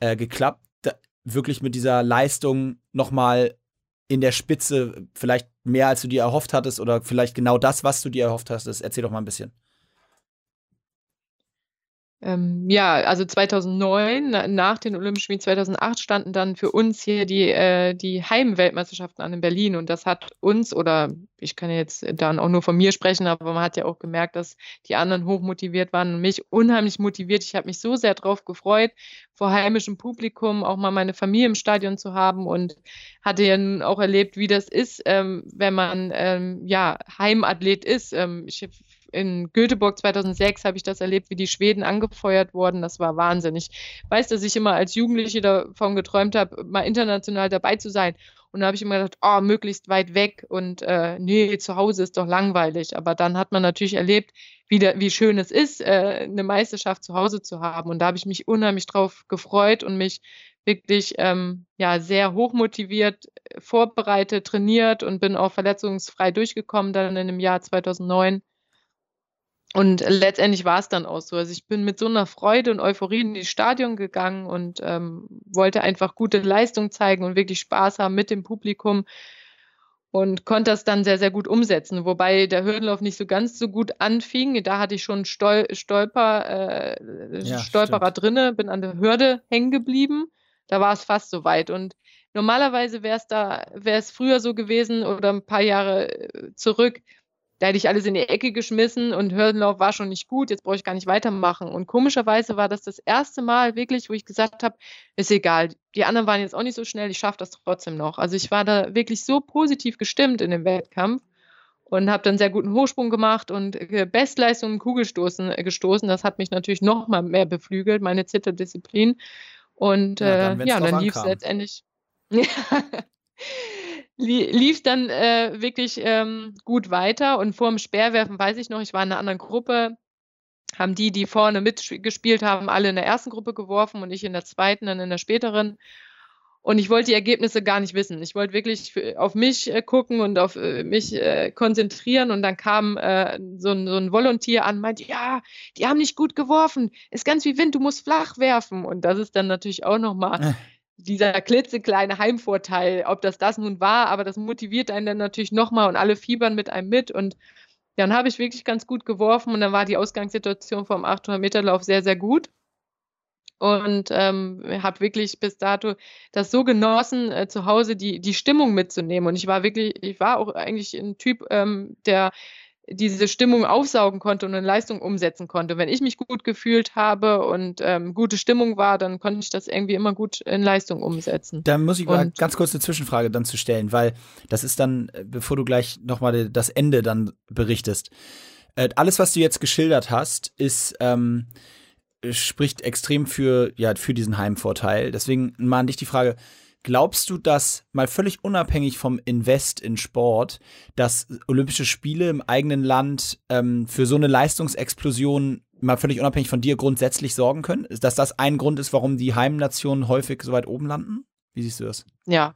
äh, geklappt? Da, wirklich mit dieser Leistung nochmal in der Spitze, vielleicht mehr als du dir erhofft hattest oder vielleicht genau das, was du dir erhofft hast? Erzähl doch mal ein bisschen. Ähm, ja, also 2009, nach den Olympischen Spielen 2008 standen dann für uns hier die, äh, die Heimweltmeisterschaften an in Berlin und das hat uns, oder ich kann jetzt dann auch nur von mir sprechen, aber man hat ja auch gemerkt, dass die anderen hochmotiviert waren und mich unheimlich motiviert. Ich habe mich so sehr darauf gefreut, vor heimischem Publikum auch mal meine Familie im Stadion zu haben und hatte ja nun auch erlebt, wie das ist, ähm, wenn man ähm, ja Heimathlet ist. Ähm, ich in Göteborg 2006 habe ich das erlebt, wie die Schweden angefeuert wurden. Das war wahnsinnig. Ich weiß, dass ich immer als Jugendliche davon geträumt habe, mal international dabei zu sein. Und da habe ich immer gedacht, oh, möglichst weit weg und äh, nee, zu Hause ist doch langweilig. Aber dann hat man natürlich erlebt, wie, der, wie schön es ist, äh, eine Meisterschaft zu Hause zu haben. Und da habe ich mich unheimlich drauf gefreut und mich wirklich ähm, ja, sehr hochmotiviert äh, vorbereitet, trainiert und bin auch verletzungsfrei durchgekommen dann in dem Jahr 2009. Und letztendlich war es dann auch so. Also ich bin mit so einer Freude und Euphorie in die Stadion gegangen und ähm, wollte einfach gute Leistung zeigen und wirklich Spaß haben mit dem Publikum und konnte das dann sehr, sehr gut umsetzen. Wobei der Hürdenlauf nicht so ganz so gut anfing. Da hatte ich schon Stol Stolper, äh, ja, Stolperer stimmt. drinne, bin an der Hürde hängen geblieben. Da war es fast so weit. Und normalerweise wäre es da, wäre es früher so gewesen oder ein paar Jahre äh, zurück, da hätte ich alles in die Ecke geschmissen und Hürdenlauf war schon nicht gut, jetzt brauche ich gar nicht weitermachen. Und komischerweise war das das erste Mal wirklich, wo ich gesagt habe, ist egal, die anderen waren jetzt auch nicht so schnell, ich schaffe das trotzdem noch. Also ich war da wirklich so positiv gestimmt in dem Wettkampf und habe dann sehr guten Hochsprung gemacht und äh, Bestleistung im Kugelstoßen äh, gestoßen. Das hat mich natürlich noch mal mehr beflügelt, meine Zitterdisziplin. Und ja, dann, äh, ja, dann lief es letztendlich. lief dann äh, wirklich ähm, gut weiter. Und vor dem Speerwerfen weiß ich noch, ich war in einer anderen Gruppe, haben die, die vorne mitgespielt haben, alle in der ersten Gruppe geworfen und ich in der zweiten, dann in der späteren. Und ich wollte die Ergebnisse gar nicht wissen. Ich wollte wirklich auf mich äh, gucken und auf äh, mich äh, konzentrieren. Und dann kam äh, so, ein, so ein Volontier an, meinte, ja, die haben nicht gut geworfen. Ist ganz wie Wind, du musst flach werfen. Und das ist dann natürlich auch nochmal dieser klitzekleine Heimvorteil, ob das das nun war, aber das motiviert einen dann natürlich nochmal und alle fiebern mit einem mit und dann habe ich wirklich ganz gut geworfen und dann war die Ausgangssituation vom 800-Meter-Lauf sehr, sehr gut und ähm, habe wirklich bis dato das so genossen, äh, zu Hause die, die Stimmung mitzunehmen. Und ich war wirklich, ich war auch eigentlich ein Typ, ähm, der diese Stimmung aufsaugen konnte und eine Leistung umsetzen konnte. Wenn ich mich gut gefühlt habe und ähm, gute Stimmung war, dann konnte ich das irgendwie immer gut in Leistung umsetzen. Da muss ich mal ganz kurz eine Zwischenfrage dann zu stellen, weil das ist dann, äh, bevor du gleich nochmal das Ende dann berichtest. Äh, alles, was du jetzt geschildert hast, ist ähm, spricht extrem für, ja, für diesen Heimvorteil. Deswegen mal an dich die Frage, glaubst du, dass mal völlig unabhängig vom Invest in Sport, dass Olympische Spiele im eigenen Land ähm, für so eine Leistungsexplosion mal völlig unabhängig von dir grundsätzlich sorgen können? Dass das ein Grund ist, warum die Heimnationen häufig so weit oben landen? Wie siehst du das? Ja,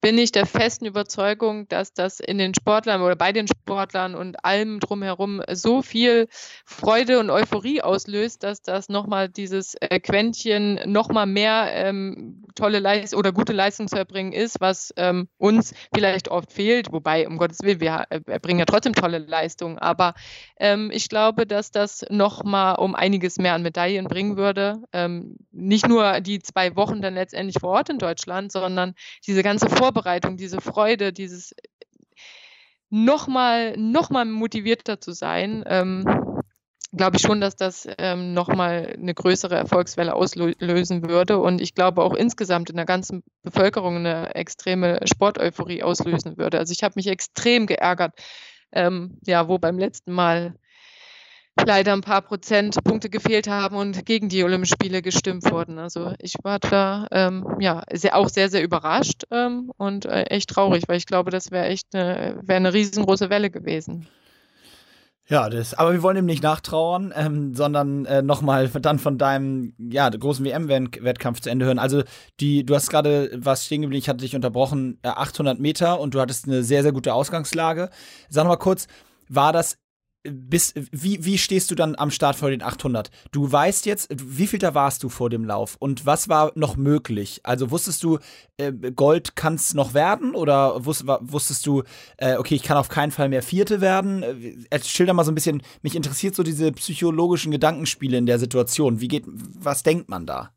bin ich der festen Überzeugung, dass das in den Sportlern oder bei den Sportlern und allem drumherum so viel Freude und Euphorie auslöst, dass das nochmal dieses äh, Quäntchen nochmal mehr ähm, tolle Leistung oder gute Leistung zu erbringen ist, was ähm, uns vielleicht oft fehlt. Wobei, um Gottes Willen, wir äh, erbringen ja trotzdem tolle Leistungen. Aber ähm, ich glaube, dass das nochmal um einiges mehr an Medaillen bringen würde. Ähm, nicht nur die zwei Wochen dann letztendlich vor Ort in Deutschland, sondern diese ganze ganze Vorbereitung, diese Freude, dieses nochmal noch mal motivierter zu sein, ähm, glaube ich schon, dass das ähm, nochmal eine größere Erfolgswelle auslösen würde. Und ich glaube auch insgesamt in der ganzen Bevölkerung eine extreme Sporteuphorie auslösen würde. Also ich habe mich extrem geärgert, ähm, ja, wo beim letzten Mal leider ein paar Prozentpunkte gefehlt haben und gegen die Olympischen Spiele gestimmt wurden. Also ich war da ähm, ja sehr, auch sehr, sehr überrascht ähm, und äh, echt traurig, weil ich glaube, das wäre echt eine, wär eine riesengroße Welle gewesen. Ja, das, aber wir wollen ihm nicht nachtrauern, ähm, sondern äh, nochmal dann von deinem ja, großen WM-Wettkampf zu Ende hören. Also, die, du hast gerade was stehen geblieben, ich hatte dich unterbrochen, äh, 800 Meter und du hattest eine sehr, sehr gute Ausgangslage. Sag mal kurz, war das bis, wie, wie stehst du dann am Start vor den 800? Du weißt jetzt, wie viel da warst du vor dem Lauf und was war noch möglich? Also wusstest du, äh, Gold kann es noch werden oder wusst, wusstest du, äh, okay, ich kann auf keinen Fall mehr Vierte werden? Äh, schilder mal so ein bisschen, mich interessiert so diese psychologischen Gedankenspiele in der Situation. Wie geht, was denkt man da?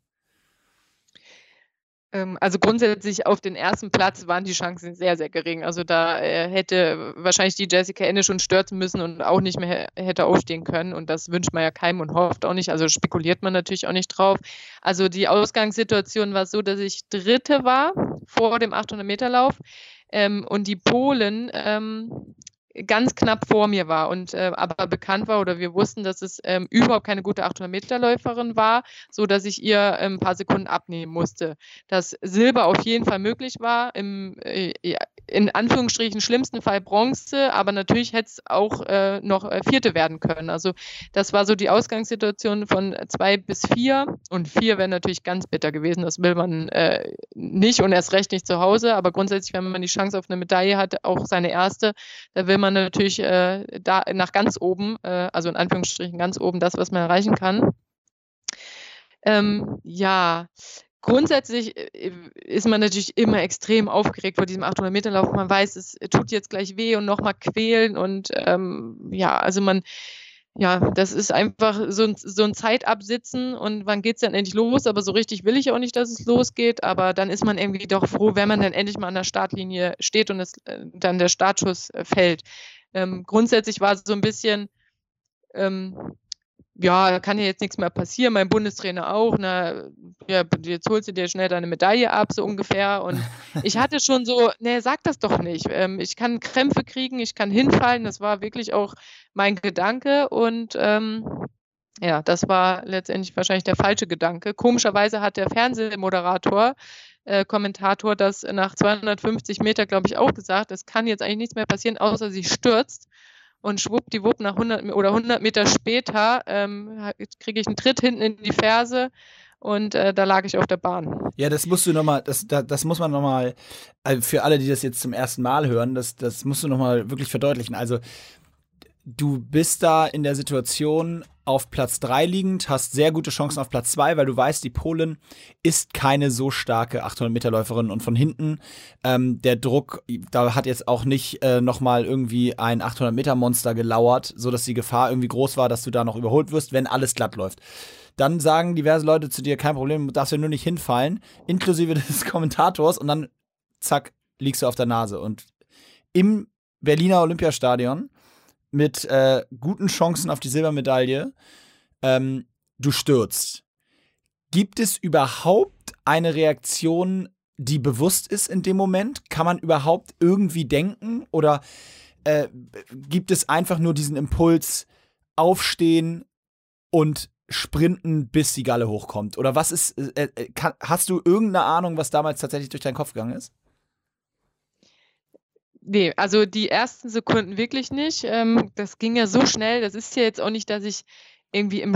Ähm, also grundsätzlich auf den ersten Platz waren die Chancen sehr, sehr gering. Also da äh, hätte wahrscheinlich die Jessica Ende schon stürzen müssen und auch nicht mehr hätte aufstehen können. Und das wünscht man ja keinem und hofft auch nicht. Also spekuliert man natürlich auch nicht drauf. Also die Ausgangssituation war so, dass ich Dritte war vor dem 800-Meter-Lauf. Ähm, und die Polen ähm, ganz knapp vor mir war und äh, aber bekannt war oder wir wussten, dass es ähm, überhaupt keine gute 800 Meter Läuferin war, so dass ich ihr ähm, ein paar Sekunden abnehmen musste. Dass Silber auf jeden Fall möglich war, im äh, in Anführungsstrichen schlimmsten Fall Bronze, aber natürlich hätte es auch äh, noch äh, Vierte werden können. Also das war so die Ausgangssituation von zwei bis vier und vier wäre natürlich ganz bitter gewesen. Das will man äh, nicht und erst recht nicht zu Hause, aber grundsätzlich, wenn man die Chance auf eine Medaille hat, auch seine erste, da will man man natürlich äh, da nach ganz oben, äh, also in Anführungsstrichen ganz oben, das, was man erreichen kann. Ähm, ja, grundsätzlich äh, ist man natürlich immer extrem aufgeregt vor diesem 800-Meter-Lauf. Man weiß, es tut jetzt gleich weh und nochmal quälen und ähm, ja, also man ja, das ist einfach so ein, so ein Zeitabsitzen und wann geht es dann endlich los? Aber so richtig will ich auch nicht, dass es losgeht. Aber dann ist man irgendwie doch froh, wenn man dann endlich mal an der Startlinie steht und es, äh, dann der Startschuss äh, fällt. Ähm, grundsätzlich war es so ein bisschen, ähm, ja, da kann ja jetzt nichts mehr passieren, mein Bundestrainer auch, na, ja, jetzt holst du dir schnell deine Medaille ab, so ungefähr. Und ich hatte schon so, ne, sag das doch nicht. Ähm, ich kann Krämpfe kriegen, ich kann hinfallen, das war wirklich auch mein Gedanke und ähm, ja, das war letztendlich wahrscheinlich der falsche Gedanke. Komischerweise hat der Fernsehmoderator, äh, Kommentator, das nach 250 Meter, glaube ich, auch gesagt, es kann jetzt eigentlich nichts mehr passieren, außer sie stürzt und schwuppdiwupp nach 100 oder 100 Meter später ähm, kriege ich einen Tritt hinten in die Ferse und äh, da lag ich auf der Bahn. Ja, das musst du nochmal, das, das, das muss man nochmal, also für alle, die das jetzt zum ersten Mal hören, das, das musst du nochmal wirklich verdeutlichen. Also du bist da in der Situation, auf Platz 3 liegend, hast sehr gute Chancen auf Platz 2, weil du weißt, die Polin ist keine so starke 800 Meter Läuferin und von hinten ähm, der Druck, da hat jetzt auch nicht äh, nochmal irgendwie ein 800 Meter Monster gelauert, sodass die Gefahr irgendwie groß war, dass du da noch überholt wirst, wenn alles glatt läuft. Dann sagen diverse Leute zu dir, kein Problem, du darfst ja nur nicht hinfallen, inklusive des Kommentators und dann zack, liegst du auf der Nase. Und im Berliner Olympiastadion mit äh, guten Chancen auf die Silbermedaille, ähm, du stürzt. Gibt es überhaupt eine Reaktion, die bewusst ist in dem Moment? Kann man überhaupt irgendwie denken? Oder äh, gibt es einfach nur diesen Impuls, aufstehen und sprinten, bis die Galle hochkommt? Oder was ist, äh, äh kann, hast du irgendeine Ahnung, was damals tatsächlich durch deinen Kopf gegangen ist? Nee, also die ersten Sekunden wirklich nicht. Ähm, das ging ja so schnell. Das ist ja jetzt auch nicht, dass ich irgendwie im,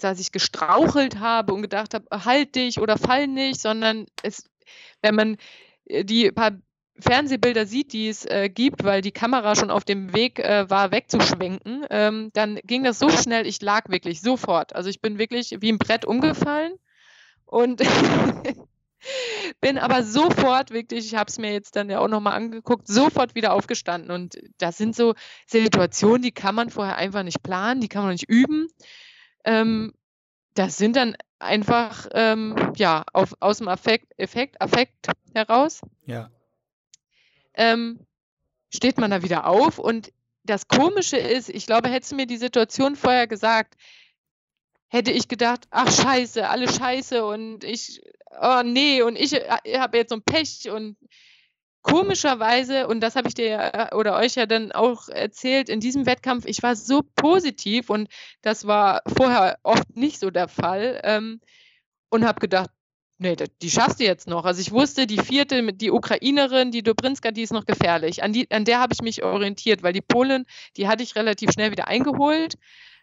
dass ich gestrauchelt habe und gedacht habe, halt dich oder fall nicht, sondern es, wenn man äh, die paar Fernsehbilder sieht, die es äh, gibt, weil die Kamera schon auf dem Weg äh, war, wegzuschwenken, ähm, dann ging das so schnell, ich lag wirklich sofort. Also ich bin wirklich wie ein Brett umgefallen und Bin aber sofort wirklich, ich habe es mir jetzt dann ja auch nochmal angeguckt, sofort wieder aufgestanden. Und das sind so Situationen, die kann man vorher einfach nicht planen, die kann man nicht üben. Ähm, das sind dann einfach ähm, ja auf, aus dem Affekt, Effekt, Affekt heraus. Ja. Ähm, steht man da wieder auf und das Komische ist, ich glaube, hättest du mir die Situation vorher gesagt, hätte ich gedacht, ach scheiße, alle scheiße und ich, oh nee, und ich äh, habe jetzt so ein Pech und komischerweise, und das habe ich dir äh, oder euch ja dann auch erzählt, in diesem Wettkampf, ich war so positiv und das war vorher oft nicht so der Fall ähm, und habe gedacht, nee, die schaffst du jetzt noch. Also ich wusste, die vierte, die Ukrainerin, die Dobrinska, die ist noch gefährlich. An, die, an der habe ich mich orientiert, weil die Polin, die hatte ich relativ schnell wieder eingeholt.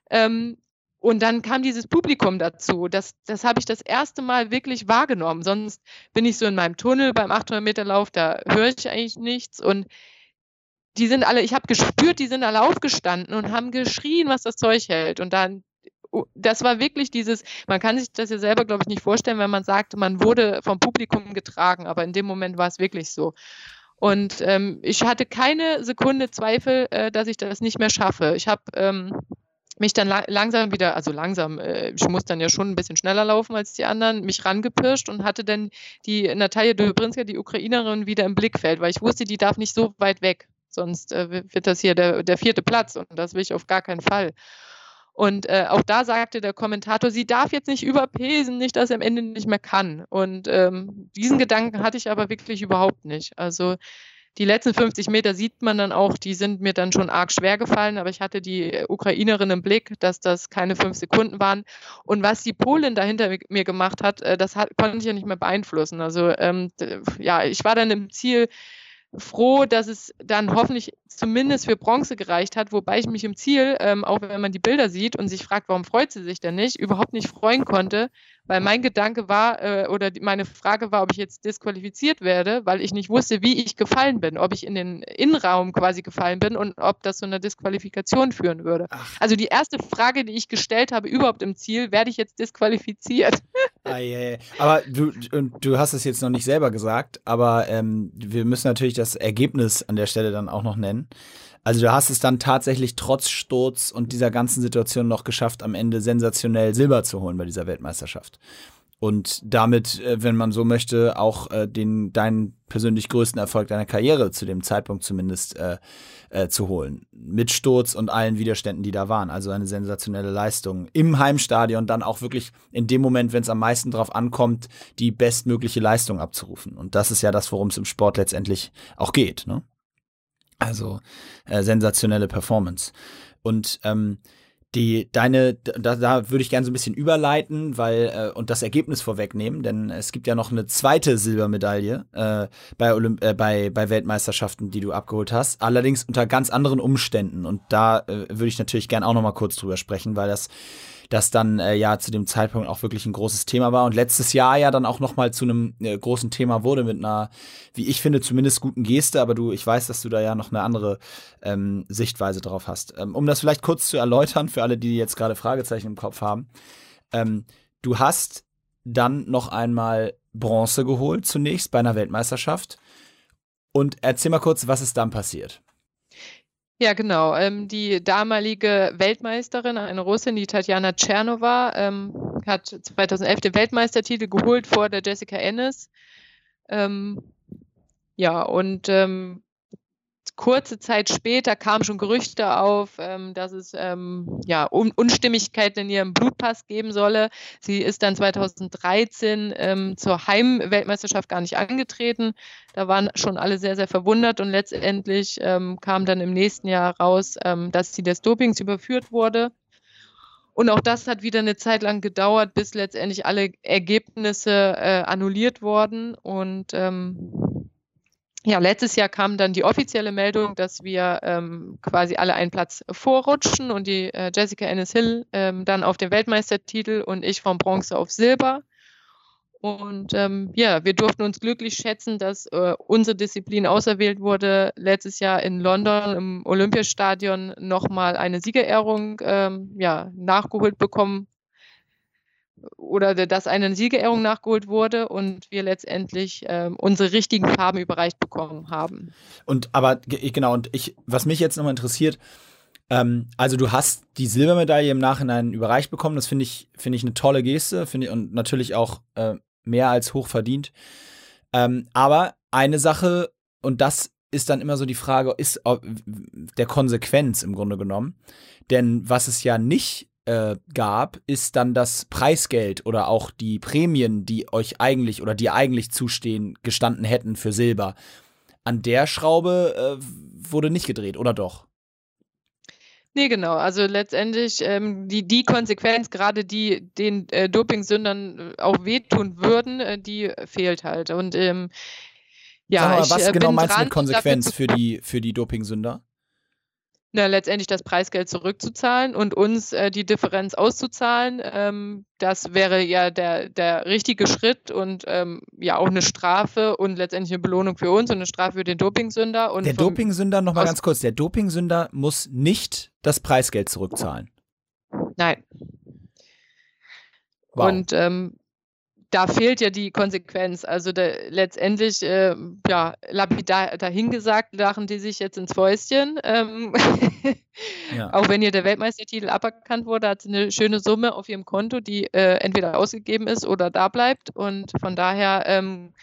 Ähm, und dann kam dieses Publikum dazu. Das, das habe ich das erste Mal wirklich wahrgenommen. Sonst bin ich so in meinem Tunnel beim 800-Meter-Lauf, da höre ich eigentlich nichts. Und die sind alle, ich habe gespürt, die sind alle aufgestanden und haben geschrien, was das Zeug hält. Und dann, das war wirklich dieses, man kann sich das ja selber, glaube ich, nicht vorstellen, wenn man sagt, man wurde vom Publikum getragen. Aber in dem Moment war es wirklich so. Und ähm, ich hatte keine Sekunde Zweifel, äh, dass ich das nicht mehr schaffe. Ich habe ähm, mich dann la langsam wieder, also langsam, äh, ich muss dann ja schon ein bisschen schneller laufen als die anderen, mich rangepirscht und hatte dann die Natalia Dobrinska, die Ukrainerin, wieder im Blickfeld, weil ich wusste, die darf nicht so weit weg, sonst äh, wird das hier der, der vierte Platz und das will ich auf gar keinen Fall. Und äh, auch da sagte der Kommentator, sie darf jetzt nicht überpesen, nicht, dass er am Ende nicht mehr kann. Und ähm, diesen Gedanken hatte ich aber wirklich überhaupt nicht. Also die letzten 50 Meter sieht man dann auch, die sind mir dann schon arg schwer gefallen, aber ich hatte die Ukrainerin im Blick, dass das keine fünf Sekunden waren. Und was die Polin dahinter mir gemacht hat, äh, das hat, konnte ich ja nicht mehr beeinflussen. Also ähm, ja, ich war dann im Ziel froh, dass es dann hoffentlich zumindest für Bronze gereicht hat, wobei ich mich im Ziel, ähm, auch wenn man die Bilder sieht und sich fragt, warum freut sie sich denn nicht, überhaupt nicht freuen konnte, weil mein Gedanke war äh, oder die, meine Frage war, ob ich jetzt disqualifiziert werde, weil ich nicht wusste, wie ich gefallen bin, ob ich in den Innenraum quasi gefallen bin und ob das zu einer Disqualifikation führen würde. Ach. Also die erste Frage, die ich gestellt habe überhaupt im Ziel, werde ich jetzt disqualifiziert? Ah, yeah, yeah. Aber du, du hast es jetzt noch nicht selber gesagt, aber ähm, wir müssen natürlich das Ergebnis an der Stelle dann auch noch nennen. Also du hast es dann tatsächlich trotz Sturz und dieser ganzen Situation noch geschafft, am Ende sensationell Silber zu holen bei dieser Weltmeisterschaft. Und damit, äh, wenn man so möchte, auch äh, den deinen persönlich größten Erfolg deiner Karriere zu dem Zeitpunkt zumindest äh, äh, zu holen. Mit Sturz und allen Widerständen, die da waren. Also eine sensationelle Leistung. Im Heimstadion dann auch wirklich in dem Moment, wenn es am meisten drauf ankommt, die bestmögliche Leistung abzurufen. Und das ist ja das, worum es im Sport letztendlich auch geht. Ne? Also äh, sensationelle Performance. Und ähm, die deine da, da würde ich gerne so ein bisschen überleiten, weil äh, und das Ergebnis vorwegnehmen, denn es gibt ja noch eine zweite Silbermedaille äh, bei, Olymp äh, bei bei Weltmeisterschaften, die du abgeholt hast, allerdings unter ganz anderen Umständen und da äh, würde ich natürlich gerne auch noch mal kurz drüber sprechen, weil das das dann äh, ja zu dem Zeitpunkt auch wirklich ein großes Thema war und letztes Jahr ja dann auch nochmal zu einem äh, großen Thema wurde mit einer, wie ich finde, zumindest guten Geste, aber du, ich weiß, dass du da ja noch eine andere ähm, Sichtweise drauf hast. Ähm, um das vielleicht kurz zu erläutern, für alle, die jetzt gerade Fragezeichen im Kopf haben, ähm, du hast dann noch einmal Bronze geholt, zunächst bei einer Weltmeisterschaft. Und erzähl mal kurz, was ist dann passiert? Ja, genau. Ähm, die damalige Weltmeisterin, eine Russin, die Tatjana Tschernova, ähm, hat 2011 den Weltmeistertitel geholt vor der Jessica Ennis. Ähm, ja, und ähm, kurze Zeit später kamen schon Gerüchte auf, ähm, dass es ähm, ja, Un Unstimmigkeiten in ihrem Blutpass geben solle. Sie ist dann 2013 ähm, zur Heimweltmeisterschaft gar nicht angetreten. Da waren schon alle sehr, sehr verwundert und letztendlich ähm, kam dann im nächsten Jahr raus, ähm, dass sie des Dopings überführt wurde. Und auch das hat wieder eine Zeit lang gedauert, bis letztendlich alle Ergebnisse äh, annulliert wurden. Und ähm, ja, letztes Jahr kam dann die offizielle Meldung, dass wir ähm, quasi alle einen Platz vorrutschen und die äh, Jessica Ennis Hill ähm, dann auf den Weltmeistertitel und ich vom Bronze auf Silber. Und ähm, ja, wir durften uns glücklich schätzen, dass äh, unsere Disziplin auserwählt wurde, letztes Jahr in London im Olympiastadion nochmal eine Siegerehrung ähm, ja, nachgeholt bekommen oder dass eine Siegerehrung nachgeholt wurde und wir letztendlich ähm, unsere richtigen Farben überreicht bekommen haben. Und aber genau, und ich, was mich jetzt nochmal interessiert, ähm, also du hast die Silbermedaille im Nachhinein überreicht bekommen, das finde ich, finde ich eine tolle Geste, finde ich, und natürlich auch äh, mehr als hoch verdient. Ähm, aber eine Sache, und das ist dann immer so die Frage, ist der Konsequenz im Grunde genommen. Denn was es ja nicht äh, gab, ist dann das Preisgeld oder auch die Prämien, die euch eigentlich oder die eigentlich zustehen, gestanden hätten für Silber. An der Schraube äh, wurde nicht gedreht, oder doch? Nee, genau. Also letztendlich ähm, die, die Konsequenz, gerade die den äh, Dopingsündern äh, auch wehtun würden, äh, die fehlt halt. Und ähm, ja, mal, ich, was äh, genau meinst du mit Konsequenz für die, für die Dopingsünder? Na, letztendlich das Preisgeld zurückzuzahlen und uns äh, die Differenz auszuzahlen. Ähm, das wäre ja der, der richtige Schritt und ähm, ja auch eine Strafe und letztendlich eine Belohnung für uns und eine Strafe für den Dopingsünder. Und der Dopingsünder, nochmal ganz kurz, der Dopingsünder muss nicht das Preisgeld zurückzahlen. Nein. Wow. Und ähm, da fehlt ja die Konsequenz. Also da, letztendlich, äh, ja, lapidar dahingesagt, lachen die sich jetzt ins Fäustchen. Ähm, ja. Auch wenn ihr der Weltmeistertitel aberkannt wurde, hat sie eine schöne Summe auf ihrem Konto, die äh, entweder ausgegeben ist oder da bleibt. Und von daher ähm,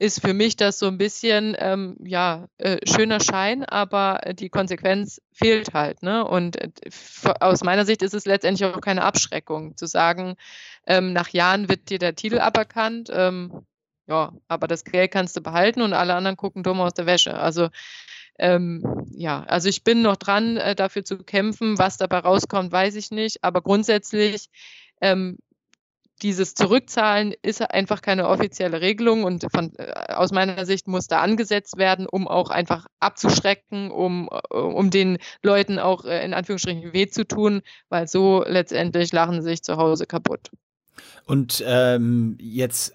ist für mich das so ein bisschen, ähm, ja, äh, schöner Schein, aber die Konsequenz fehlt halt. Ne? Und äh, aus meiner Sicht ist es letztendlich auch keine Abschreckung, zu sagen, ähm, nach Jahren wird dir der Titel aberkannt, ähm, ja, aber das Geld kannst du behalten und alle anderen gucken dumm aus der Wäsche. Also ähm, ja, also ich bin noch dran, äh, dafür zu kämpfen. Was dabei rauskommt, weiß ich nicht. Aber grundsätzlich ähm, dieses Zurückzahlen ist einfach keine offizielle Regelung und von, äh, aus meiner Sicht muss da angesetzt werden, um auch einfach abzuschrecken, um, äh, um den Leuten auch äh, in Anführungsstrichen weh zu tun, weil so letztendlich lachen sie sich zu Hause kaputt. Und ähm, jetzt,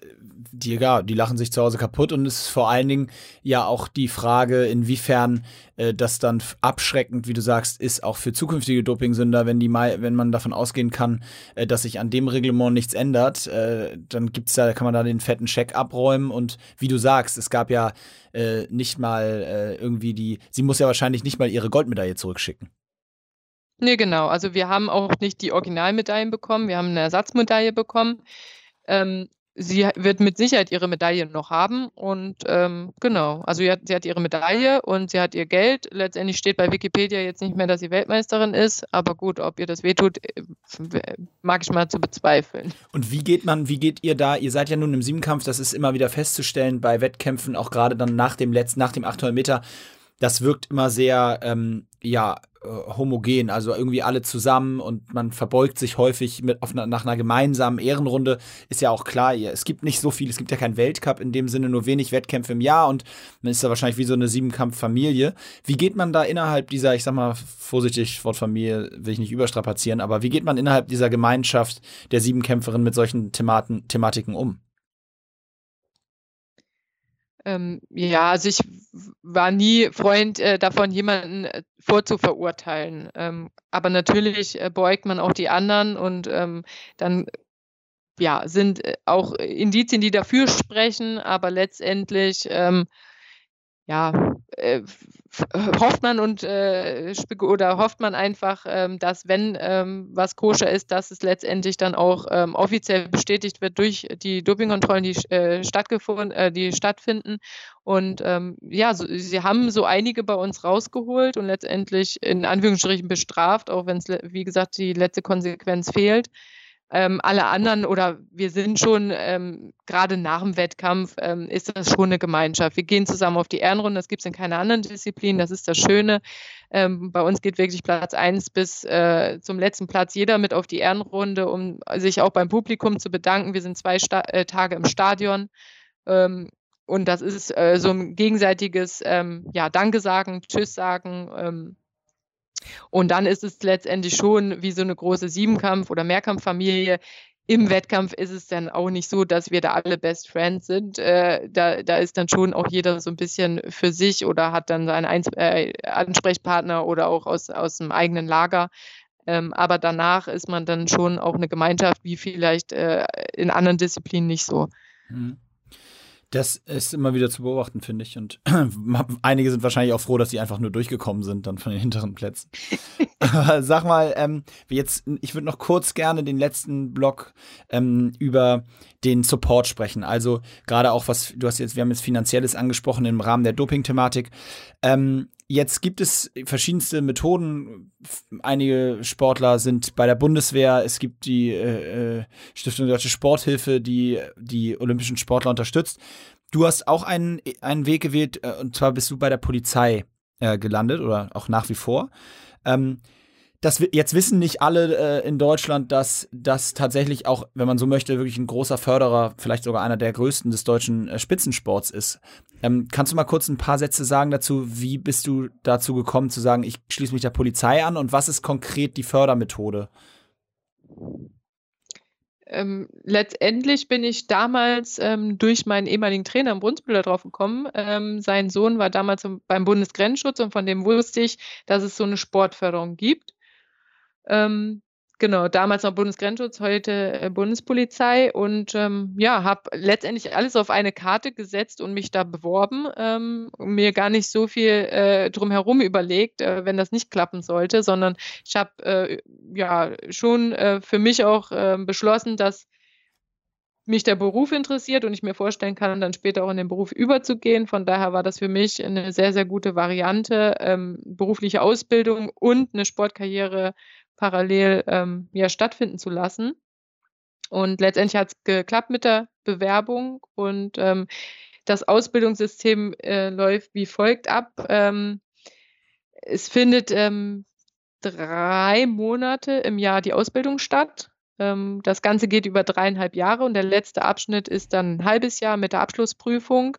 die, ja, die lachen sich zu Hause kaputt und es ist vor allen Dingen ja auch die Frage, inwiefern äh, das dann abschreckend, wie du sagst, ist auch für zukünftige Dopingsünder, wenn die mal, wenn man davon ausgehen kann, äh, dass sich an dem Reglement nichts ändert, äh, dann gibt's da, kann man da den fetten Scheck abräumen und wie du sagst, es gab ja äh, nicht mal äh, irgendwie die, sie muss ja wahrscheinlich nicht mal ihre Goldmedaille zurückschicken. Nee, genau. Also wir haben auch nicht die Originalmedaillen bekommen, wir haben eine Ersatzmedaille bekommen. Ähm, sie wird mit Sicherheit ihre Medaille noch haben und ähm, genau, also sie hat, sie hat, ihre Medaille und sie hat ihr Geld. Letztendlich steht bei Wikipedia jetzt nicht mehr, dass sie Weltmeisterin ist, aber gut, ob ihr das wehtut, äh, mag ich mal zu bezweifeln. Und wie geht man, wie geht ihr da? Ihr seid ja nun im Siebenkampf, das ist immer wieder festzustellen bei Wettkämpfen, auch gerade dann nach dem letzten, nach dem 800 Meter. Das wirkt immer sehr, ähm, ja, homogen, also irgendwie alle zusammen und man verbeugt sich häufig mit auf einer, nach einer gemeinsamen Ehrenrunde. Ist ja auch klar, es gibt nicht so viel, es gibt ja keinen Weltcup in dem Sinne, nur wenig Wettkämpfe im Jahr und man ist da wahrscheinlich wie so eine Siebenkampf-Familie. Wie geht man da innerhalb dieser, ich sag mal vorsichtig, Wortfamilie will ich nicht überstrapazieren, aber wie geht man innerhalb dieser Gemeinschaft der Siebenkämpferin mit solchen Thematen, Thematiken um? Ähm, ja, also ich war nie Freund äh, davon, jemanden äh, vorzuverurteilen. Ähm, aber natürlich äh, beugt man auch die anderen und ähm, dann ja, sind äh, auch Indizien, die dafür sprechen, aber letztendlich ähm, ja, äh, hofft man und äh, oder hofft man einfach, ähm, dass wenn ähm, was koscher ist, dass es letztendlich dann auch ähm, offiziell bestätigt wird durch die Dopingkontrollen, die äh, stattgefunden, äh, die stattfinden. Und ähm, ja, so, sie haben so einige bei uns rausgeholt und letztendlich in Anführungsstrichen bestraft, auch wenn es wie gesagt die letzte Konsequenz fehlt. Ähm, alle anderen oder wir sind schon ähm, gerade nach dem Wettkampf ähm, ist das schon eine Gemeinschaft. Wir gehen zusammen auf die Ehrenrunde, das gibt es in keiner anderen Disziplin, das ist das Schöne. Ähm, bei uns geht wirklich Platz 1 bis äh, zum letzten Platz jeder mit auf die Ehrenrunde, um sich auch beim Publikum zu bedanken. Wir sind zwei Sta äh, Tage im Stadion. Ähm, und das ist äh, so ein gegenseitiges ähm, ja, Danke sagen, Tschüss sagen und dann ist es letztendlich schon wie so eine große Siebenkampf- oder Mehrkampffamilie. Im Wettkampf ist es dann auch nicht so, dass wir da alle Best Friends sind. Äh, da, da ist dann schon auch jeder so ein bisschen für sich oder hat dann seinen Einz äh, Ansprechpartner oder auch aus, aus dem eigenen Lager. Ähm, aber danach ist man dann schon auch eine Gemeinschaft, wie vielleicht äh, in anderen Disziplinen nicht so. Mhm. Das ist immer wieder zu beobachten, finde ich. Und einige sind wahrscheinlich auch froh, dass sie einfach nur durchgekommen sind, dann von den hinteren Plätzen. Sag mal, ähm, jetzt, ich würde noch kurz gerne den letzten Block ähm, über den Support sprechen. Also gerade auch was, du hast jetzt, wir haben jetzt Finanzielles angesprochen im Rahmen der Doping-Thematik. Ähm, Jetzt gibt es verschiedenste Methoden. Einige Sportler sind bei der Bundeswehr. Es gibt die äh, äh, Stiftung Deutsche Sporthilfe, die die olympischen Sportler unterstützt. Du hast auch einen, einen Weg gewählt, äh, und zwar bist du bei der Polizei äh, gelandet oder auch nach wie vor. Ähm, das, jetzt wissen nicht alle äh, in Deutschland, dass das tatsächlich auch, wenn man so möchte, wirklich ein großer Förderer, vielleicht sogar einer der größten des deutschen äh, Spitzensports ist. Ähm, kannst du mal kurz ein paar Sätze sagen dazu, wie bist du dazu gekommen zu sagen, ich schließe mich der Polizei an und was ist konkret die Fördermethode? Ähm, letztendlich bin ich damals ähm, durch meinen ehemaligen Trainer im Brunsbühler drauf gekommen. Ähm, sein Sohn war damals beim Bundesgrenzschutz und von dem wusste ich, dass es so eine Sportförderung gibt. Ähm, genau, damals noch Bundesgrenzschutz, heute äh, Bundespolizei und ähm, ja, habe letztendlich alles auf eine Karte gesetzt und mich da beworben. Ähm, mir gar nicht so viel äh, drumherum überlegt, äh, wenn das nicht klappen sollte, sondern ich habe äh, ja schon äh, für mich auch ähm, beschlossen, dass mich der Beruf interessiert und ich mir vorstellen kann, dann später auch in den Beruf überzugehen. Von daher war das für mich eine sehr, sehr gute Variante, ähm, berufliche Ausbildung und eine Sportkarriere parallel ähm, ja, stattfinden zu lassen. Und letztendlich hat es geklappt mit der Bewerbung und ähm, das Ausbildungssystem äh, läuft wie folgt ab. Ähm, es findet ähm, drei Monate im Jahr die Ausbildung statt. Ähm, das Ganze geht über dreieinhalb Jahre und der letzte Abschnitt ist dann ein halbes Jahr mit der Abschlussprüfung.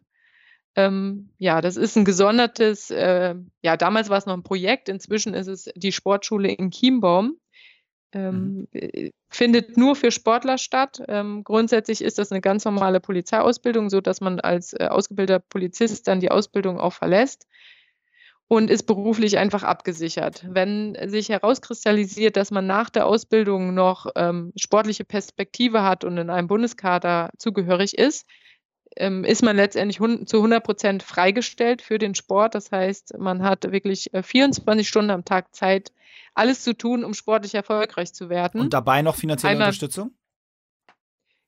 Ähm, ja, das ist ein gesondertes, äh, ja, damals war es noch ein Projekt, inzwischen ist es die Sportschule in Chiembaum. Ähm, mhm. Äh, findet nur für Sportler statt. Ähm, grundsätzlich ist das eine ganz normale Polizeiausbildung, so dass man als äh, ausgebildeter Polizist dann die Ausbildung auch verlässt und ist beruflich einfach abgesichert. Wenn sich herauskristallisiert, dass man nach der Ausbildung noch ähm, sportliche Perspektive hat und in einem Bundeskader zugehörig ist, ähm, ist man letztendlich zu 100 Prozent freigestellt für den Sport. Das heißt, man hat wirklich 24 äh, Stunden am Tag Zeit, alles zu tun, um sportlich erfolgreich zu werden. Und dabei noch finanzielle Einmal, Unterstützung?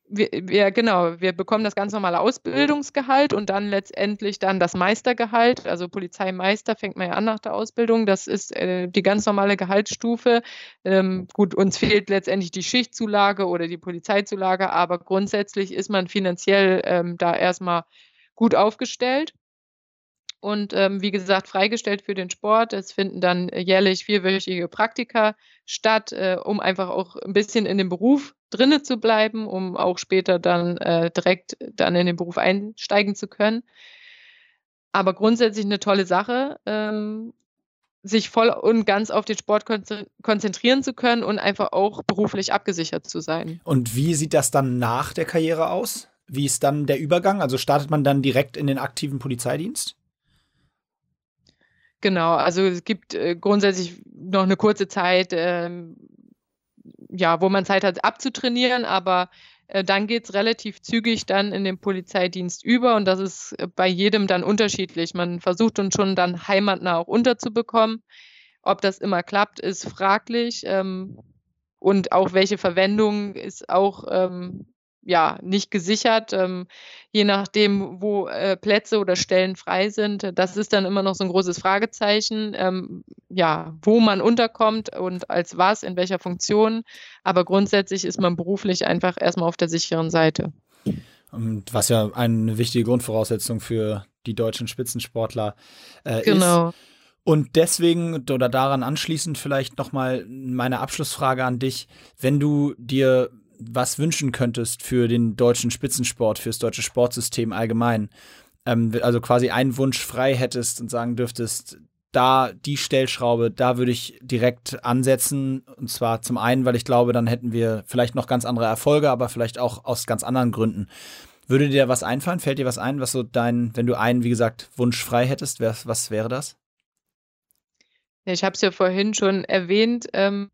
Wir, wir, genau, wir bekommen das ganz normale Ausbildungsgehalt und dann letztendlich dann das Meistergehalt. Also Polizeimeister fängt man ja an nach der Ausbildung. Das ist äh, die ganz normale Gehaltsstufe. Ähm, gut, uns fehlt letztendlich die Schichtzulage oder die Polizeizulage, aber grundsätzlich ist man finanziell ähm, da erstmal gut aufgestellt. Und ähm, wie gesagt freigestellt für den Sport. Es finden dann jährlich vierwöchige Praktika statt, äh, um einfach auch ein bisschen in dem Beruf drinne zu bleiben, um auch später dann äh, direkt dann in den Beruf einsteigen zu können. Aber grundsätzlich eine tolle Sache, ähm, sich voll und ganz auf den Sport konzentrieren zu können und einfach auch beruflich abgesichert zu sein. Und wie sieht das dann nach der Karriere aus? Wie ist dann der Übergang? Also startet man dann direkt in den aktiven Polizeidienst? Genau, also es gibt äh, grundsätzlich noch eine kurze Zeit, ähm, ja, wo man Zeit hat abzutrainieren, aber äh, dann geht es relativ zügig dann in den Polizeidienst über und das ist äh, bei jedem dann unterschiedlich. Man versucht uns schon dann heimatnah auch unterzubekommen. Ob das immer klappt, ist fraglich. Ähm, und auch welche Verwendung ist auch ähm, ja, nicht gesichert, ähm, je nachdem, wo äh, Plätze oder Stellen frei sind. Das ist dann immer noch so ein großes Fragezeichen, ähm, ja, wo man unterkommt und als was, in welcher Funktion. Aber grundsätzlich ist man beruflich einfach erstmal auf der sicheren Seite. Und was ja eine wichtige Grundvoraussetzung für die deutschen Spitzensportler äh, genau. ist. Und deswegen oder daran anschließend vielleicht nochmal meine Abschlussfrage an dich. Wenn du dir was wünschen könntest für den deutschen Spitzensport, fürs deutsche Sportsystem allgemein, ähm, also quasi einen Wunsch frei hättest und sagen dürftest, da die Stellschraube, da würde ich direkt ansetzen. Und zwar zum einen, weil ich glaube, dann hätten wir vielleicht noch ganz andere Erfolge, aber vielleicht auch aus ganz anderen Gründen. Würde dir was einfallen? Fällt dir was ein, was so dein, wenn du einen, wie gesagt, Wunsch frei hättest, was, was wäre das? Ich habe es ja vorhin schon erwähnt. Ähm,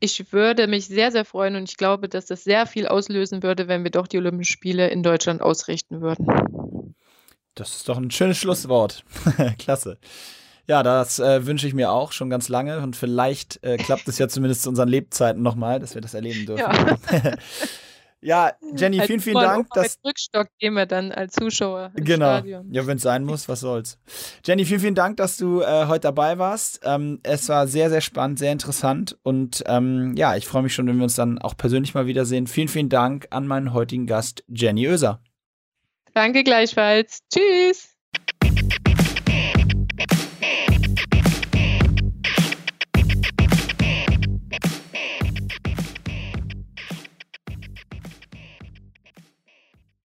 ich würde mich sehr, sehr freuen und ich glaube, dass das sehr viel auslösen würde, wenn wir doch die Olympischen Spiele in Deutschland ausrichten würden. Das ist doch ein schönes Schlusswort. Klasse. Ja, das äh, wünsche ich mir auch schon ganz lange und vielleicht äh, klappt es ja zumindest zu unseren Lebzeiten nochmal, dass wir das erleben dürfen. Ja. Ja, Jenny, vielen, vielen Dank. Dass Rückstock gehen wir dann als Zuschauer. Genau. Stadion. Ja, wenn es sein muss, was soll's. Jenny, vielen, vielen Dank, dass du äh, heute dabei warst. Ähm, es war sehr, sehr spannend, sehr interessant und ähm, ja, ich freue mich schon, wenn wir uns dann auch persönlich mal wiedersehen. Vielen, vielen Dank an meinen heutigen Gast, Jenny Oeser. Danke gleichfalls. Tschüss.